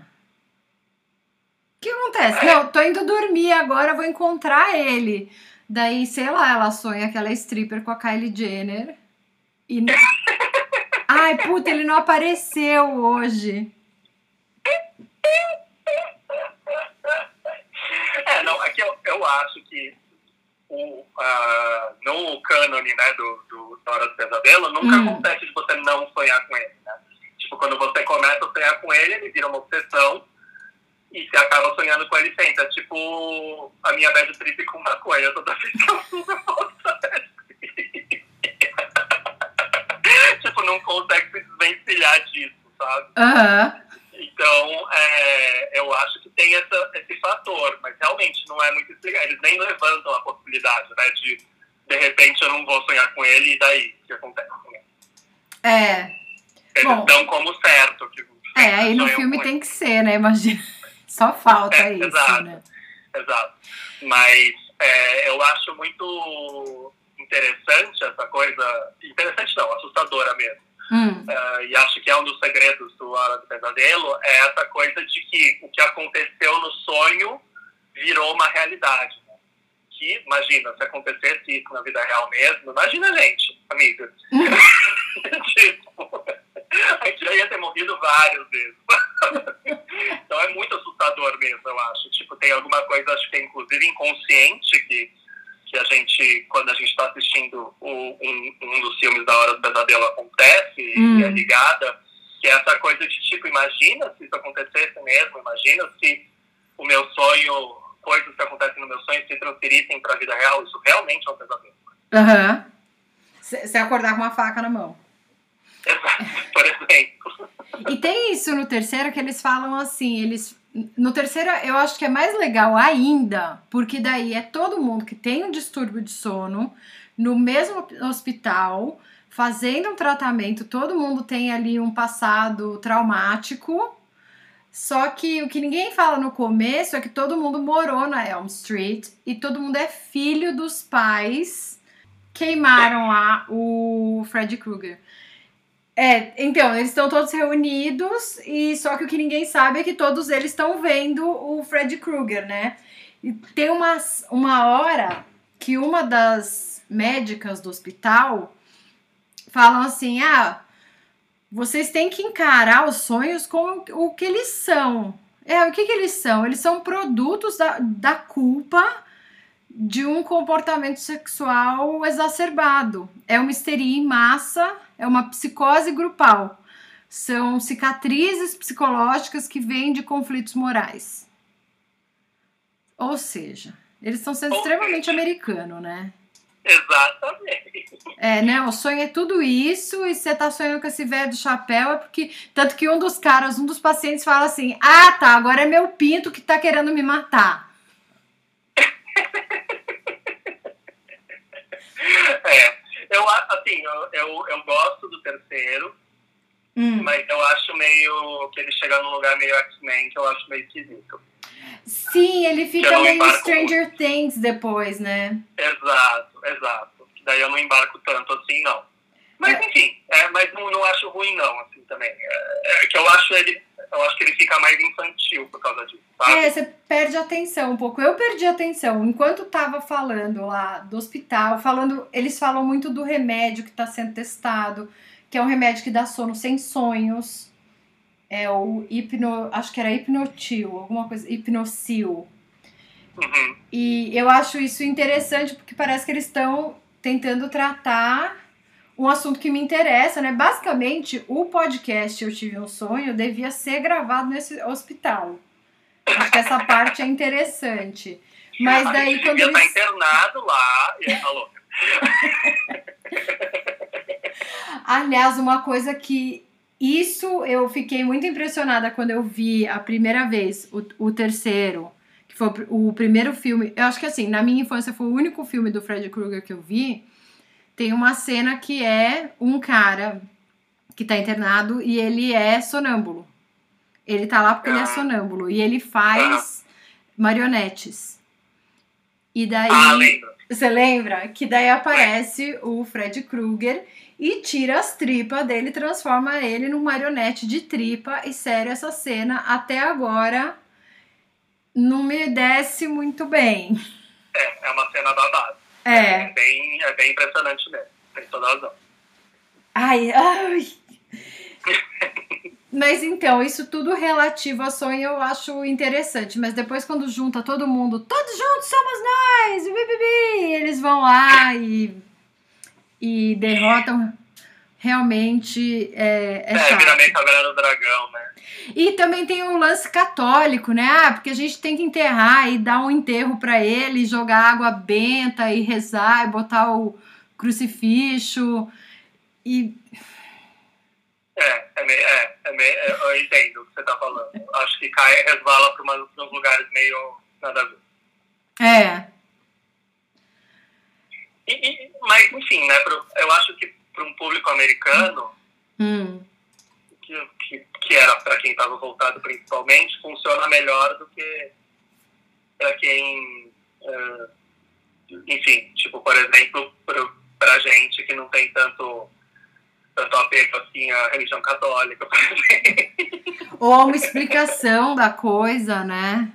O que acontece? Não, tô indo dormir agora, vou encontrar ele. Daí, sei lá, ela sonha que ela é stripper com a Kylie Jenner. E. Ai, puta, ele não apareceu hoje. É, não, aqui é eu, eu acho que o, uh, no cânone né, do, do Hora do Pesadelo, nunca hum. acontece de você não sonhar com ele. Quando você começa a sonhar com ele, ele vira uma obsessão e você acaba sonhando com ele sempre. É tipo a minha bad trip com maconha. Toda vez que eu fumo, eu Tipo, não consegue se desvencilhar disso, sabe? Uhum. Então, é, eu acho que tem essa, esse fator, mas realmente não é muito explicado. Eles nem levantam a possibilidade, né, de de repente eu não vou sonhar com ele e daí o que acontece? É, Bom, dão como certo. Que é, aí no filme tem que ser, né? Imagina. Só falta é, isso, exato, né? Exato. Mas é, eu acho muito interessante essa coisa. Interessante não, assustadora mesmo. Hum. Uh, e acho que é um dos segredos do Hora do Pesadelo, é essa coisa de que o que aconteceu no sonho virou uma realidade. Né? Que, imagina, se acontecesse isso na vida real mesmo, imagina a gente, amigas. tipo, a gente já ia ter morrido várias vezes. então é muito assustador mesmo, eu acho. Tipo, tem alguma coisa, acho que é inclusive inconsciente, que, que a gente, quando a gente está assistindo o, um, um dos filmes da Hora do Pesadelo acontece hum. e é ligada, que é essa coisa de tipo, imagina se isso acontecesse mesmo, imagina se o meu sonho, coisas que acontecem no meu sonho se transferissem para a vida real, isso realmente é um pesadelo. Aham. Uhum. Você acordar com uma faca na mão. por exemplo. E tem isso no terceiro que eles falam assim, eles no terceiro eu acho que é mais legal ainda, porque daí é todo mundo que tem um distúrbio de sono no mesmo hospital, fazendo um tratamento, todo mundo tem ali um passado traumático. Só que o que ninguém fala no começo é que todo mundo morou na Elm Street e todo mundo é filho dos pais queimaram lá o Freddy Krueger. É, então, eles estão todos reunidos e só que o que ninguém sabe é que todos eles estão vendo o Freddy Krueger, né? E tem uma, uma hora que uma das médicas do hospital falam assim: ah, vocês têm que encarar os sonhos com o que eles são. É, o que, que eles são? Eles são produtos da, da culpa de um comportamento sexual exacerbado. É uma histeria em massa, é uma psicose grupal. São cicatrizes psicológicas que vêm de conflitos morais. Ou seja, eles estão sendo extremamente americano, né? Exatamente. É, né? O sonho é tudo isso e você tá sonhando com esse velho do chapéu é porque. Tanto que um dos caras, um dos pacientes fala assim: Ah, tá, agora é meu pinto que tá querendo me matar. É, eu, assim, eu, eu, eu gosto do terceiro, hum. mas eu acho meio que ele chega num lugar meio X-Men que eu acho meio esquisito. Sim, ele fica meio Stranger muito. Things depois, né? Exato, exato. Daí eu não embarco tanto assim, não. Mas é. enfim, é, mas não, não acho ruim não, assim, também. É, é, que eu acho ele, eu eu acho que ele fica mais infantil por causa disso, sabe? É, você perde a atenção um pouco. Eu perdi a atenção. Enquanto tava falando lá do hospital, falando, eles falam muito do remédio que tá sendo testado, que é um remédio que dá sono sem sonhos. É o hipno, acho que era hipnotil, alguma coisa, hipnocil. Uhum. E eu acho isso interessante porque parece que eles estão tentando tratar um assunto que me interessa, né? Basicamente, o podcast Eu Tive um Sonho devia ser gravado nesse hospital. Acho que essa parte é interessante. Mas A daí quando estar eles... internado lá e tá louca. Aliás, uma coisa que isso eu fiquei muito impressionada quando eu vi a primeira vez, o, o terceiro, que foi o primeiro filme. Eu acho que assim, na minha infância foi o único filme do Freddy Krueger que eu vi. Tem uma cena que é um cara que tá internado e ele é sonâmbulo. Ele tá lá porque ele é Ah. sonâmbulo e ele faz marionetes. E daí. Ah, lembro. Você lembra? Que daí aparece o Fred Krueger e tira as tripas dele, transforma ele num marionete de tripa. E sério, essa cena até agora não me desce muito bem. É, é uma cena babada. É. bem, é bem impressionante mesmo. Tem toda razão. Ai, ai. Mas então, isso tudo relativo a sonho eu acho interessante. Mas depois, quando junta todo mundo, todos juntos somos nós! bi, bi, bi, Eles vão lá e, e derrotam. Realmente é, é É, chato. vira meio caverna do dragão, né? E também tem o lance católico, né? Ah, porque a gente tem que enterrar e dar um enterro pra ele, jogar água benta e rezar e botar o crucifixo. E É, é meio, é, é meio, é, eu entendo o que você tá falando. Acho que cai, resvala para uns lugares meio nada a ver. é, E, e- mas, enfim, né, eu acho que para um público americano, hum, que, que, que era para quem estava voltado principalmente, funciona melhor do que para quem, eh, enfim, tipo, por exemplo, para gente que não tem tanto, tanto apego assim à religião católica, por exemplo. ou uma explicação da coisa, né?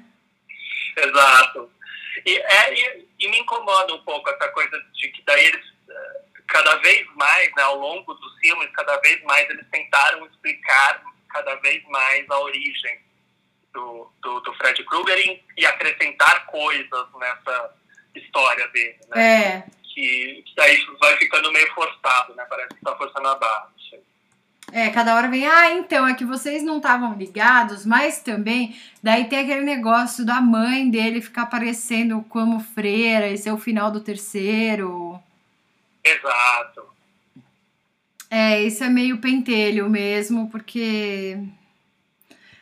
Exato. E, é, e, e me incomoda um pouco essa coisa de que daí eles, cada vez mais, né, ao longo dos filmes, cada vez mais eles tentaram explicar cada vez mais a origem do, do, do Fred Krueger e, e acrescentar coisas nessa história dele, né? É, Que, que daí vai ficando meio forçado, né? Parece que tá forçando a barra. sei. é, cada hora vem, ah, então, é que vocês não estavam ligados, mas também, daí tem aquele negócio da mãe dele ficar aparecendo como freira, esse é o final do terceiro. Exato. É, isso é meio pentelho mesmo, porque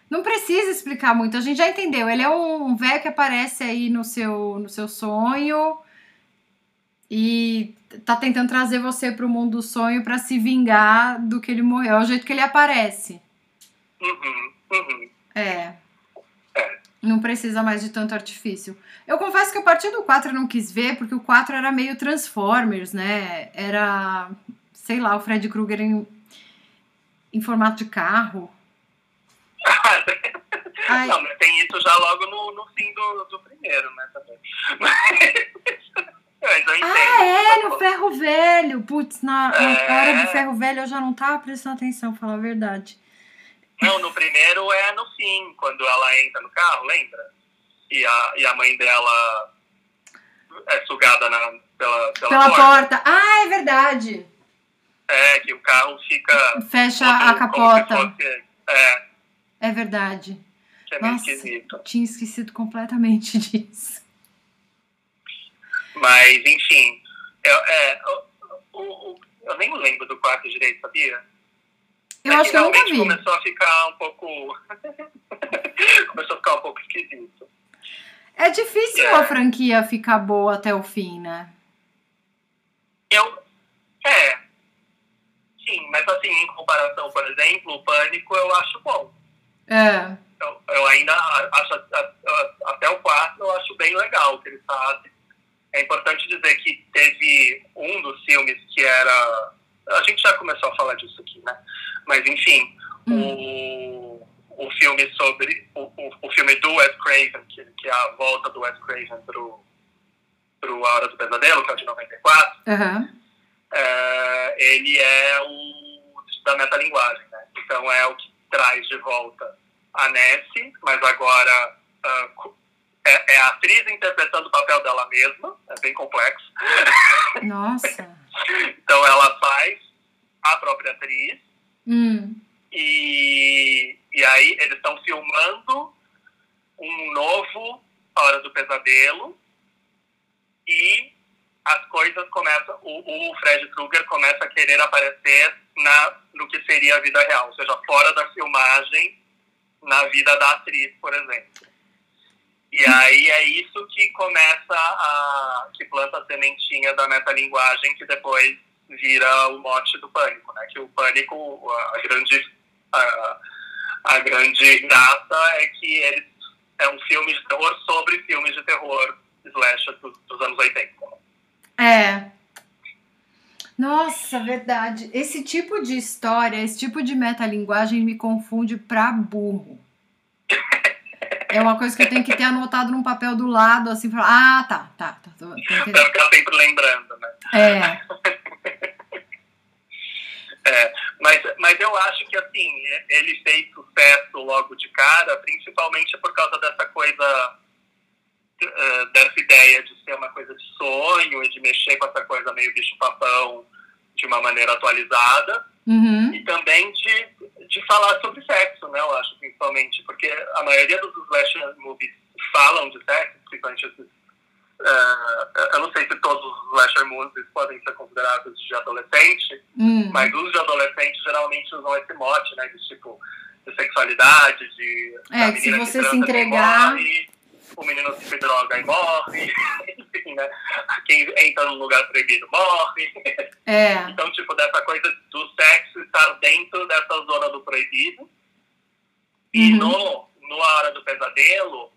não precisa explicar muito. A gente já entendeu. Ele é um velho que aparece aí no seu, no seu sonho e tá tentando trazer você pro mundo do sonho pra se vingar do que ele morreu. É o jeito que ele aparece. Uhum, uhum. É. Não precisa mais de tanto artifício. Eu confesso que a partir do 4 eu não quis ver, porque o 4 era meio Transformers, né? Era, sei lá, o Fred Krueger em, em formato de carro. Ai, Não, mas tem isso já logo no, no fim do, do primeiro, né? Também. Mas, ah, é, no Ferro Velho. Putz, na, na É. hora do Ferro Velho eu já não tava prestando atenção, falar a verdade. Não, no primeiro é no fim, quando ela entra no carro, lembra? E a, e a mãe dela é sugada na, pela, pela, Pela porta. porta. Ah, é verdade. É, que o carro fica. Fecha a capota. fosse- é, É verdade. que é meio Nossa, esquisito. tinha esquecido completamente disso. Mas, enfim, eu, é, o- o- eu nem lembro do quarto direito, sabia? Eu É acho que eu nunca vi. começou a ficar um pouco. começou a ficar um pouco esquisito. É difícil É. a franquia ficar boa até o fim, né? Eu. É. Sim, mas assim, em comparação, por exemplo, o Pânico eu acho bom. É. Eu, eu ainda acho, até o quarto, eu acho bem legal o que eles fazem. É importante dizer que teve um dos filmes que era. A gente já começou a falar disso aqui, né? Mas enfim, Hum. o, o filme sobre o, o, o filme do Wes Craven, que, que é a volta do Wes Craven pro, pro A Hora do Pesadelo, que é o de 94, Aham. é, ele é o da metalinguagem, né? Então é o que traz de volta a Nessie, mas agora co- é, é a atriz interpretando o papel dela mesma, é bem complexo. Nossa. Então ela faz a própria atriz Hum. e, e aí eles estão filmando um novo Hora do Pesadelo e as coisas começam, o, o Fred Krueger começa a querer aparecer na, no que seria a vida real, ou seja, fora da filmagem, na vida da atriz, por exemplo. E aí é isso que começa a. que planta a sementinha da metalinguagem que depois vira o mote do pânico, né? Que o pânico, a grande, a, a grande graça é que ele é um filme de terror sobre filmes de terror slasher dos, dos anos 80. É. Nossa, verdade. Esse tipo de história, esse tipo de metalinguagem me confunde pra burro. É uma coisa que eu tenho que ter anotado num papel do lado, assim, pra falar, ah, tá, tá, tá. Tô, tô. Pra ficar sempre lembrando, né? É. Mas, mas eu acho que, assim, ele fez sucesso logo de cara, principalmente por causa dessa coisa, eh, dessa ideia de ser uma coisa de sonho e de mexer com essa coisa meio bicho-papão de uma maneira atualizada. Uhum. E também de, de falar sobre sexo, né? Eu acho, principalmente, porque a maioria dos slasher movies falam de sexo, principalmente esses. eh, eu não sei se todos os slasher movies podem ser considerados de adolescente, Hum. mas os de adolescente geralmente usam esse mote, né? De tipo, de sexualidade, de. Menina você se entregar- Morre, o menino se droga e morre. Enfim, né? Quem entra num lugar proibido morre. É. Então, tipo, dessa coisa do sexo estar dentro dessa zona do proibido. E Uhum. no, no A Hora do Pesadelo,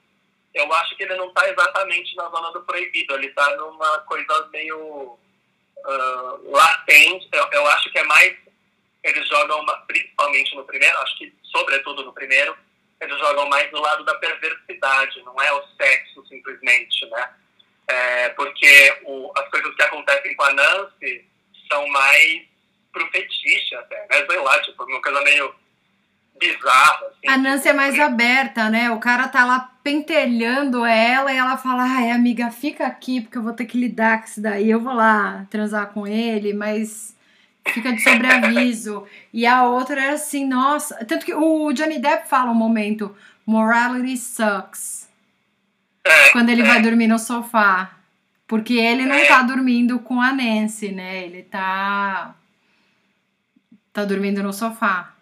eu acho que ele não está exatamente na zona do proibido. Ele está numa coisa meio ah, latente. Eu, eu acho que é mais. Eles jogam, uma- principalmente no primeiro, acho que sobretudo no primeiro, eles jogam mais do lado da perversidade, não é o sexo simplesmente, né? É, porque o, as coisas que acontecem com a Nancy são mais pro fetiche até, né? Sei lá, tipo, uma coisa meio bizarra, assim. A Nancy é mais aberta, né? O cara tá lá pentelhando ela e ela fala: ai, amiga, fica aqui porque eu vou ter que lidar com isso daí. Eu vou lá transar com ele, mas fica de sobreaviso. e a outra é assim: nossa. Tanto que o Johnny Depp fala um momento: morality sucks. É, Quando ele é, vai dormir no sofá. Porque ele não É. tá dormindo com a Nancy, né? Ele tá. Tá dormindo no sofá.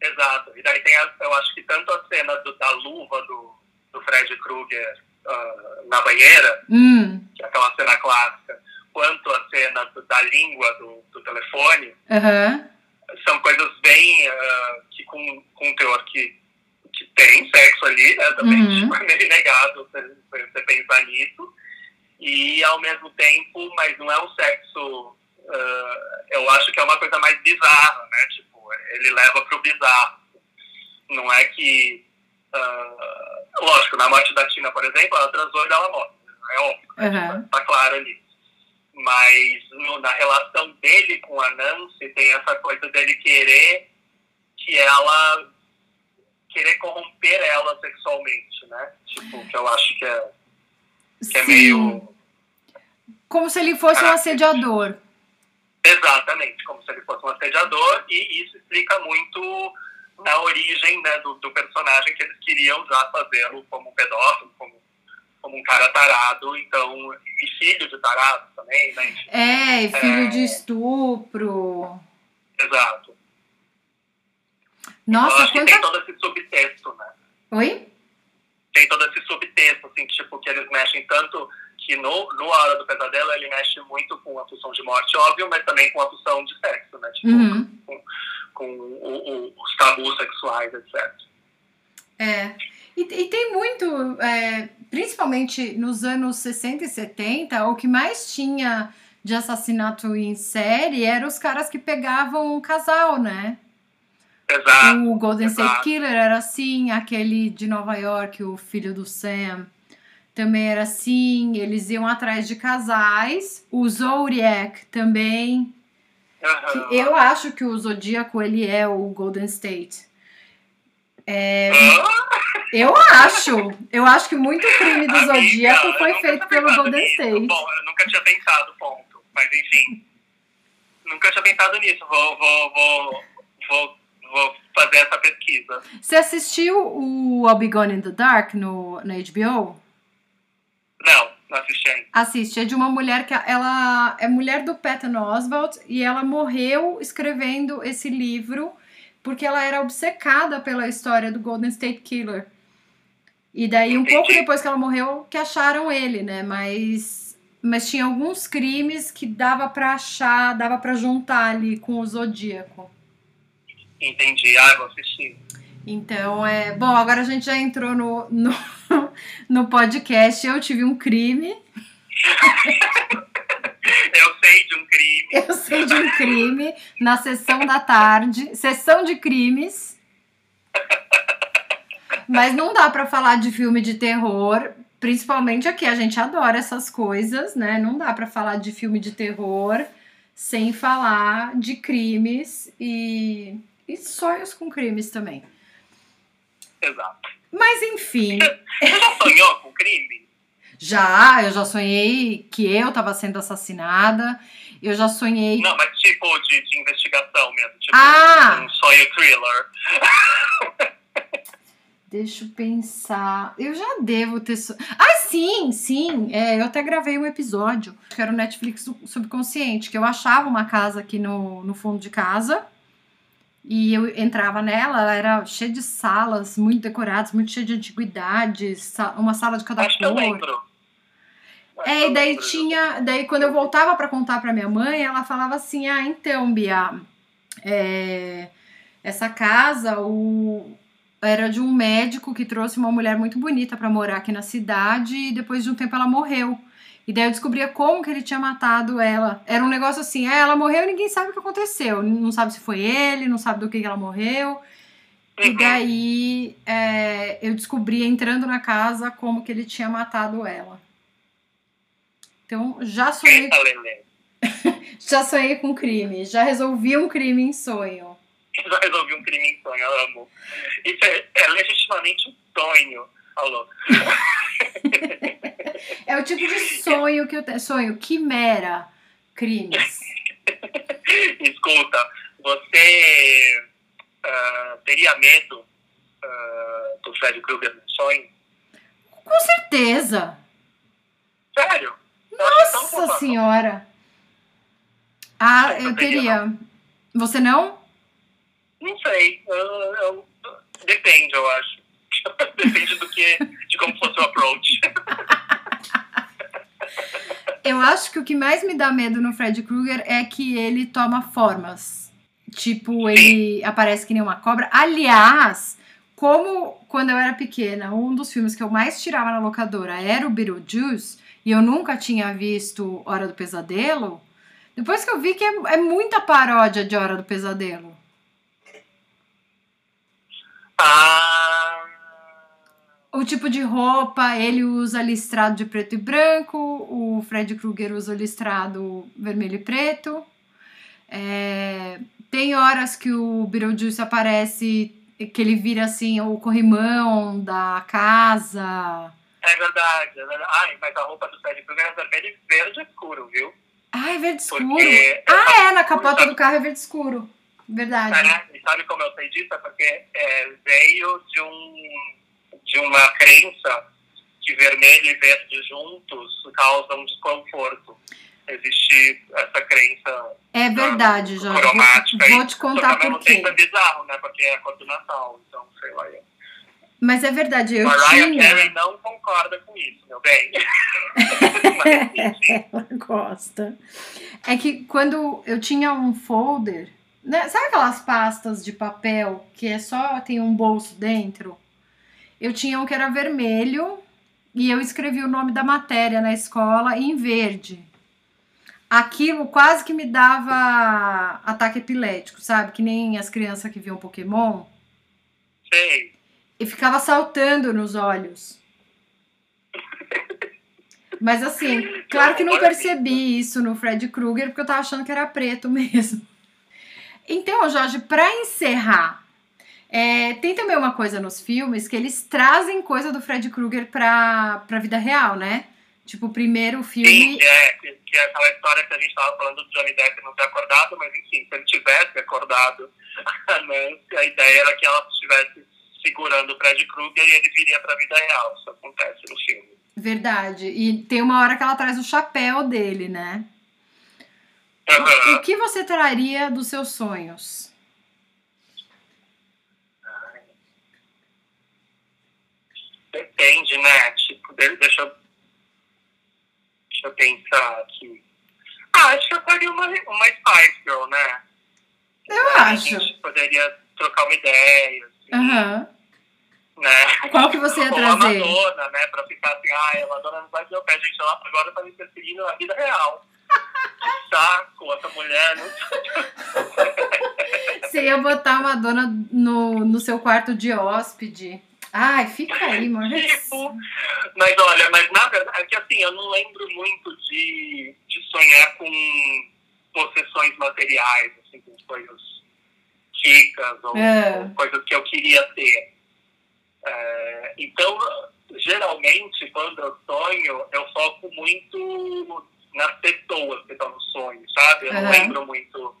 Exato. E daí tem, a, eu acho que tanto a cena do- da luva do, do Fred Krueger ah, na banheira, Hum. que é aquela cena clássica, quanto a cena da língua do, do telefone, Aham. são coisas bem ah, que com, com um teor que, que tem sexo ali, né? Também Uhum. tipo, é meio negado você, você pensar nisso. E ao mesmo tempo, mas não é um sexo. ah, eu acho que é uma coisa mais bizarra, né? Tipo, ele leva pro bizarro. Não é que. ah, lógico, na morte da Tina, por exemplo, ela transou e ela morre. É óbvio, né? Aham. tá claro ali. Mas no- na relação dele com a Nancy, tem essa coisa dele querer que ela. querer corromper ela sexualmente, né? Tipo, que eu acho que é, que é meio. Como se ele fosse um Ah. assediador. Exatamente, como se ele fosse um assediador, e isso explica muito na origem né, do, do personagem que eles queriam já fazê-lo como pedófilo, como, como um cara tarado, então, e filho de tarado também, né? É, e filho É. de estupro. Exato. Nossa, acho que tem quanta. todo esse subtexto, né? Oi? Tem todo esse subtexto, assim, tipo, que eles mexem tanto que no, no Hora do Pesadelo ele mexe muito com a pulsão de morte, óbvio, mas também com a pulsão de sexo, né? Tipo, Uhum. com o- o- os tabus sexuais, etc. É. E, e tem muito, é, principalmente nos anos 60 e 70, o que mais tinha de assassinato em série eram os caras que pegavam um casal, né? Exato. O Golden State exato. Killer era assim, aquele de Nova York, o filho do Sam, também era assim. Eles iam atrás de casais. O Zodiac também. Que eu acho que o Zodíaco ele é o Golden State. Hã? Eu acho. Eu acho que muito crime do Amiga, Zodíaco foi feito pelo Golden nisso. State. Bom, eu nunca tinha pensado, ponto. Mas enfim. nunca tinha pensado nisso. Vou, vou, vou, vou, vou fazer essa pesquisa. Você assistiu o I'll Be Gone in the Dark no, na HBO? Não, não assisti ainda. Assiste, é de uma mulher que ela é mulher do Patton Oswalt e ela morreu escrevendo esse livro porque ela era obcecada pela história do Golden State Killer. E daí, um pouco depois que ela morreu, que acharam ele, né? Mas, mas tinha alguns crimes que dava pra achar, dava pra juntar ali com o Zodíaco. Entendi. Ah, vou assistir. Então, é. Bom, agora a gente já entrou no, no, no podcast. Eu tive um crime. Eu sei de um crime. Eu sei de um crime na sessão da tarde, sessão de crimes. Mas não dá pra falar de filme de terror, principalmente aqui a gente adora essas coisas, né? Não dá pra falar de filme de terror sem falar de crimes e, e sonhos com crimes também. Exato. Mas enfim, Você já sonhou com crime? Já, eu já sonhei que eu tava sendo assassinada. Eu já sonhei Não, mas tipo de, de investigação mesmo. Tipo Ah! um sonho thriller. Deixa eu pensar. Eu já devo ter. So... Ah, sim, sim. É, eu até gravei um episódio, que era o Netflix Subconsciente, que eu achava uma casa aqui no, no fundo de casa. E eu entrava nela, ela era cheia de salas, muito decoradas, muito cheia de antiguidades, uma sala de cada Acho que eu cor. lembro. É, e daí tinha. Daí quando eu voltava pra contar pra minha mãe, ela falava assim: ah, então, Bia, é, essa casa o, era de um médico que trouxe uma mulher muito bonita pra morar aqui na cidade e depois de um tempo ela morreu. E daí eu descobria como que ele tinha matado ela. Era um negócio assim, ah, ela morreu e ninguém sabe o que aconteceu. Não sabe se foi ele, não sabe do que que ela morreu. E Uhum. daí é, eu descobri entrando na casa como que ele tinha matado ela. Então já sonhei, já sonhei com crime, já resolvi um crime em sonho. Já resolvi um crime em sonho, amo. Isso é, é legitimamente um sonho. Alô. É o tipo de sonho que eu tenho. Sonho, quimera, crimes. Escuta, você ah, teria medo ah, do Freddy Krueger no sonho? Com certeza. Sério? Nossa senhora. Ah, Eu teria. Você não? Não sei. eu- eu- depende, eu acho. depende do que, de como fosse o approach. Eu acho que o que mais me dá medo no Fred Krueger é que ele toma formas. Tipo, ele aparece que nem uma cobra. Aliás, como quando eu era pequena, um dos filmes que eu mais tirava na locadora era o Beetlejuice, e eu nunca tinha visto Hora do Pesadelo, depois que eu vi que é, é muita paródia de Hora do Pesadelo. Ah, O tipo de roupa, ele usa listrado de preto e branco, o Fred Krueger usa listrado vermelho e preto. É, tem horas que o Beetlejuice aparece, que ele vira assim o corrimão da casa. É verdade, é verdade. Ai, mas a roupa do Freddy Krueger é vermelho e verde escuro, viu? Ah, é verde escuro. Porque- Ah, é, na capota do carro é verde escuro. Verdade. É, e sabe como eu sei disso? É porque é, veio de, um, de uma crença que vermelho e verde juntos causam desconforto. Existe essa crença É verdade, Jorge. cromática. Vou, vou te contar por quê. é bizarro, né? Porque é a cor do Natal, então sei lá. eu. Mas é verdade, eu Mariah tinha. Carey não concorda com isso, meu bem. Mas, Ela gosta. É que quando eu tinha um folder, né, sabe aquelas pastas de papel que é só tem um bolso dentro? Eu tinha um que era vermelho e eu escrevi o nome da matéria na escola em verde. aquilo quase que me dava ataque epilético, sabe? Que nem as crianças que viam Pokémon. Sei. E ficava saltando nos olhos. Mas assim, claro que não percebi isso no Fred Krueger, porque eu tava achando que era preto mesmo. Então, Jorge, para encerrar, é, tem também uma coisa nos filmes que eles trazem coisa do Fred Krueger pra, pra vida real, né? Tipo, o primeiro filme. Sim, é, que, é aquela história que a gente tava falando do Johnny Depp não ter acordado, mas enfim, se ele tivesse acordado, a Nancy, a ideia era que ela estivesse segurando o Fred Krueger e ele viria pra vida real. Isso acontece no filme. Verdade. E tem uma hora que ela traz o chapéu dele, né? O Aham. que você traria dos seus sonhos? Depende, né? Tipo, de- deixa eu. Deixa eu pensar aqui. Ah, acho que eu faria uma, uma Spice Girl, né? Eu A acho. gente poderia trocar uma ideia, Aham. né? Qual que você ia Ou a trazer? Madonna, né? Pra ficar assim, ai, a Madonna não vai ver o pé, gente, ela agora tá me perseguindo na vida real. Que saco, essa mulher, não Você ia botar uma dona no, no seu quarto de hóspede. Ai, fica aí, amor. Tipo, mas olha, mas na verdade, é que assim, eu não lembro muito de, de sonhar com possessões materiais, assim, com coisas ricas ou, É. coisas que eu queria ter. É, então, geralmente, quando eu sonho, eu foco muito nas pessoas que estão no sonho, sabe? Eu não lembro muito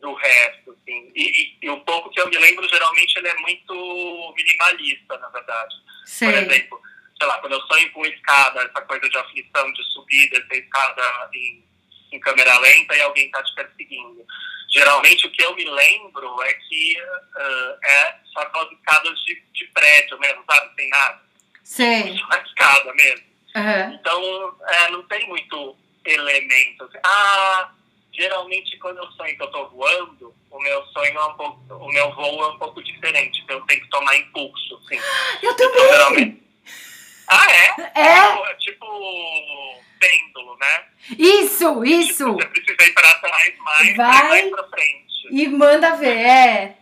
do resto, assim. E, e, e o pouco que eu me lembro, geralmente, ele é muito minimalista, na verdade. Por Sei. exemplo, sei lá, quando eu sonho com escada, essa coisa de aflição, de subir, descer escada em, em câmera lenta e alguém tá te perseguindo. Geralmente o que eu me lembro é que ah, é só aquelas escadas de, de prédio mesmo, sabe? Sem nada. Sei. Só escada mesmo. Aham. Então, é, não tem muito elemento. assim. Ah, geralmente quando eu sonho que eu tô voando, o meu sonho é um pouco, o meu voo é um pouco diferente. Então eu tenho que tomar impulso, assim. Eu Então, também. geralmente. Ah, é? É, É tipo pêndulo, né? isso, isso. Tipo, você precisa ir pra trás mais, Vai. mais pra frente. E manda ver, é.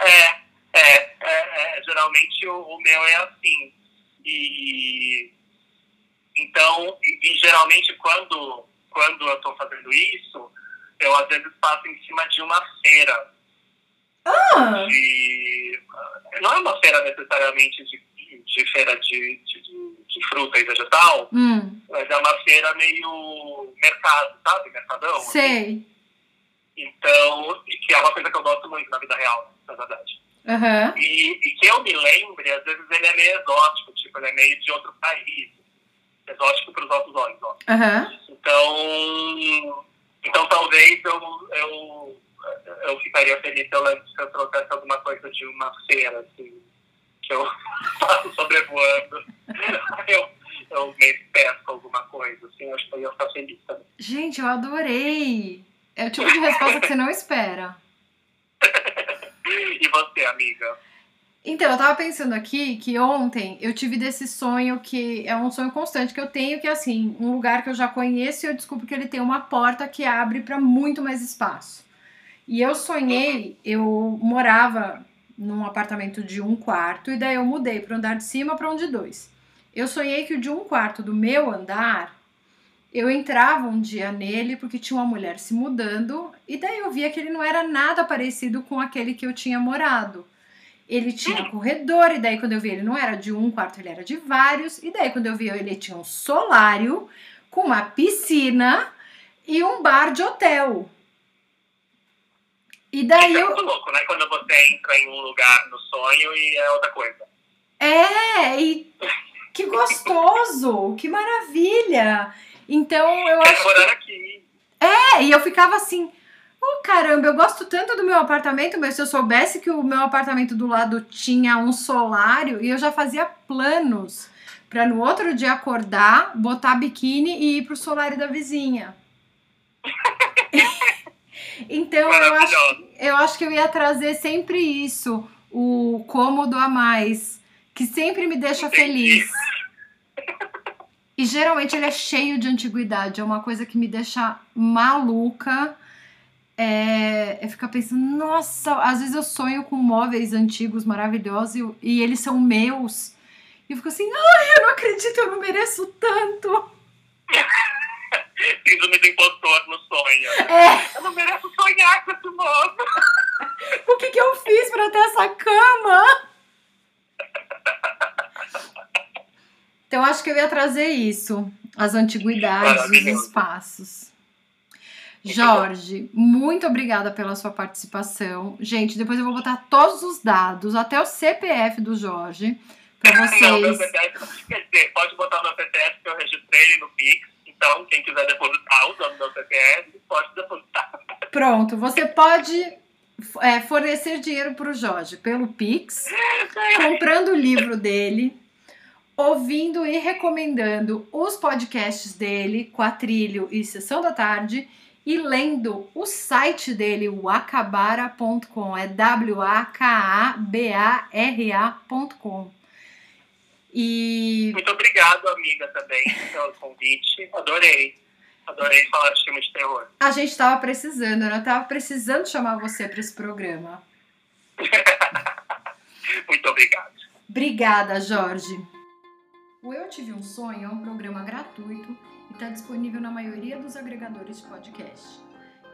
É, é, é, é, geralmente o, o meu é assim. E então, e, e geralmente quando, quando eu tô fazendo isso, eu às vezes passo em cima de uma feira. Ah, De, não é uma feira necessariamente de, de, feira de, de, de- fruta e vegetal, hum, mas é uma feira meio mercado, sabe? Mercadão. sei. Então, e que é uma coisa que eu gosto muito na vida real, na verdade. Aham. E, e que eu me lembre, às vezes ele é meio exótico, tipo, ele é meio de outro país. Exótico para os outros olhos, ó. Aham. Então, então talvez eu, eu, eu ficaria feliz se eu, lembro- se eu trouxesse alguma coisa de uma feira, assim, eu passo sobrevoando. eu, eu meio que pesco alguma coisa, assim, eu acho que eu ia ficar feliz também. Gente, eu adorei. É o tipo de resposta que você não espera. E você, amiga? Então, eu tava pensando aqui que ontem eu tive desse sonho que é um sonho constante que eu tenho, que é assim, um lugar que eu já conheço e eu descubro que ele tem uma porta que abre para muito mais espaço. E eu sonhei, eu morava num apartamento de um quarto e daí eu mudei para andar de cima para um de dois. Eu sonhei que o de um quarto do meu andar, eu entrava um dia nele porque tinha uma mulher se mudando e daí eu via que ele não era nada parecido com aquele que eu tinha morado. Ele tinha corredor, e daí quando eu vi ele não era de um quarto, ele era de vários. E daí quando eu vi ele tinha um solário com uma piscina e um bar de hotel. E daí é eu. muito louco, né? Quando você entra em um lugar no sonho e é outra coisa. É, e que gostoso! Que maravilha! Então eu É acho. morar aqui. É, e eu ficava assim. Oh, caramba, eu gosto tanto do meu apartamento, mas se eu soubesse que o meu apartamento do lado tinha um solário, e eu já fazia planos para no outro dia acordar, botar biquíni e ir pro solário da vizinha. então eu acho, eu acho que eu ia trazer sempre isso, o cômodo a mais, que sempre me deixa feliz. E geralmente ele é cheio de antiguidade, é uma coisa que me deixa maluca. É, é ficar pensando, nossa, às vezes eu sonho com móveis antigos maravilhosos e, e eles são meus. E eu fico assim, ai, eu não acredito, eu não mereço tanto. Síndrome do impostor no sonho. É. Eu não mereço sonhar com esse moço. O que, que eu fiz pra ter essa cama? Então acho que eu ia trazer isso, as antiguidades, os espaços. Jorge, muito obrigada pela sua participação. Gente, depois eu vou botar todos os dados, até o CPF do Jorge, para Não, meu vocês. CPF, quer dizer, pode botar o meu CPF que eu registrei no Pix. Então, quem quiser depositar usando meu CPF, pode depositar. Pronto, você pode é, fornecer dinheiro para o Jorge pelo Pix, comprando o livro dele, ouvindo e recomendando os podcasts dele, Quatrilho e Sessão da Tarde, e lendo o site dele, o acabara.com, é W-A-K-A-B-A-R-A.com. E Muito obrigado, amiga, também, pelo convite. Adorei. Adorei falar de filme de terror. a gente estava precisando, né? Eu tava precisando chamar você para esse programa. Muito obrigado. Obrigada, Jorge. O Eu Tive um Sonho é um programa gratuito e está disponível na maioria dos agregadores de podcast.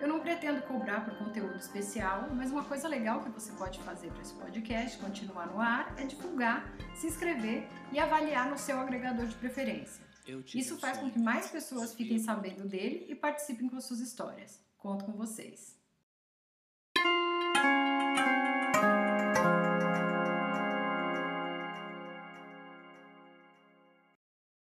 Eu não pretendo cobrar por conteúdo especial, mas uma coisa legal que você pode fazer para esse podcast continuar no ar é divulgar, se inscrever e avaliar no seu agregador de preferência. Isso faz com que mais pessoas fiquem sabendo dele e participem com suas histórias. Conto com vocês.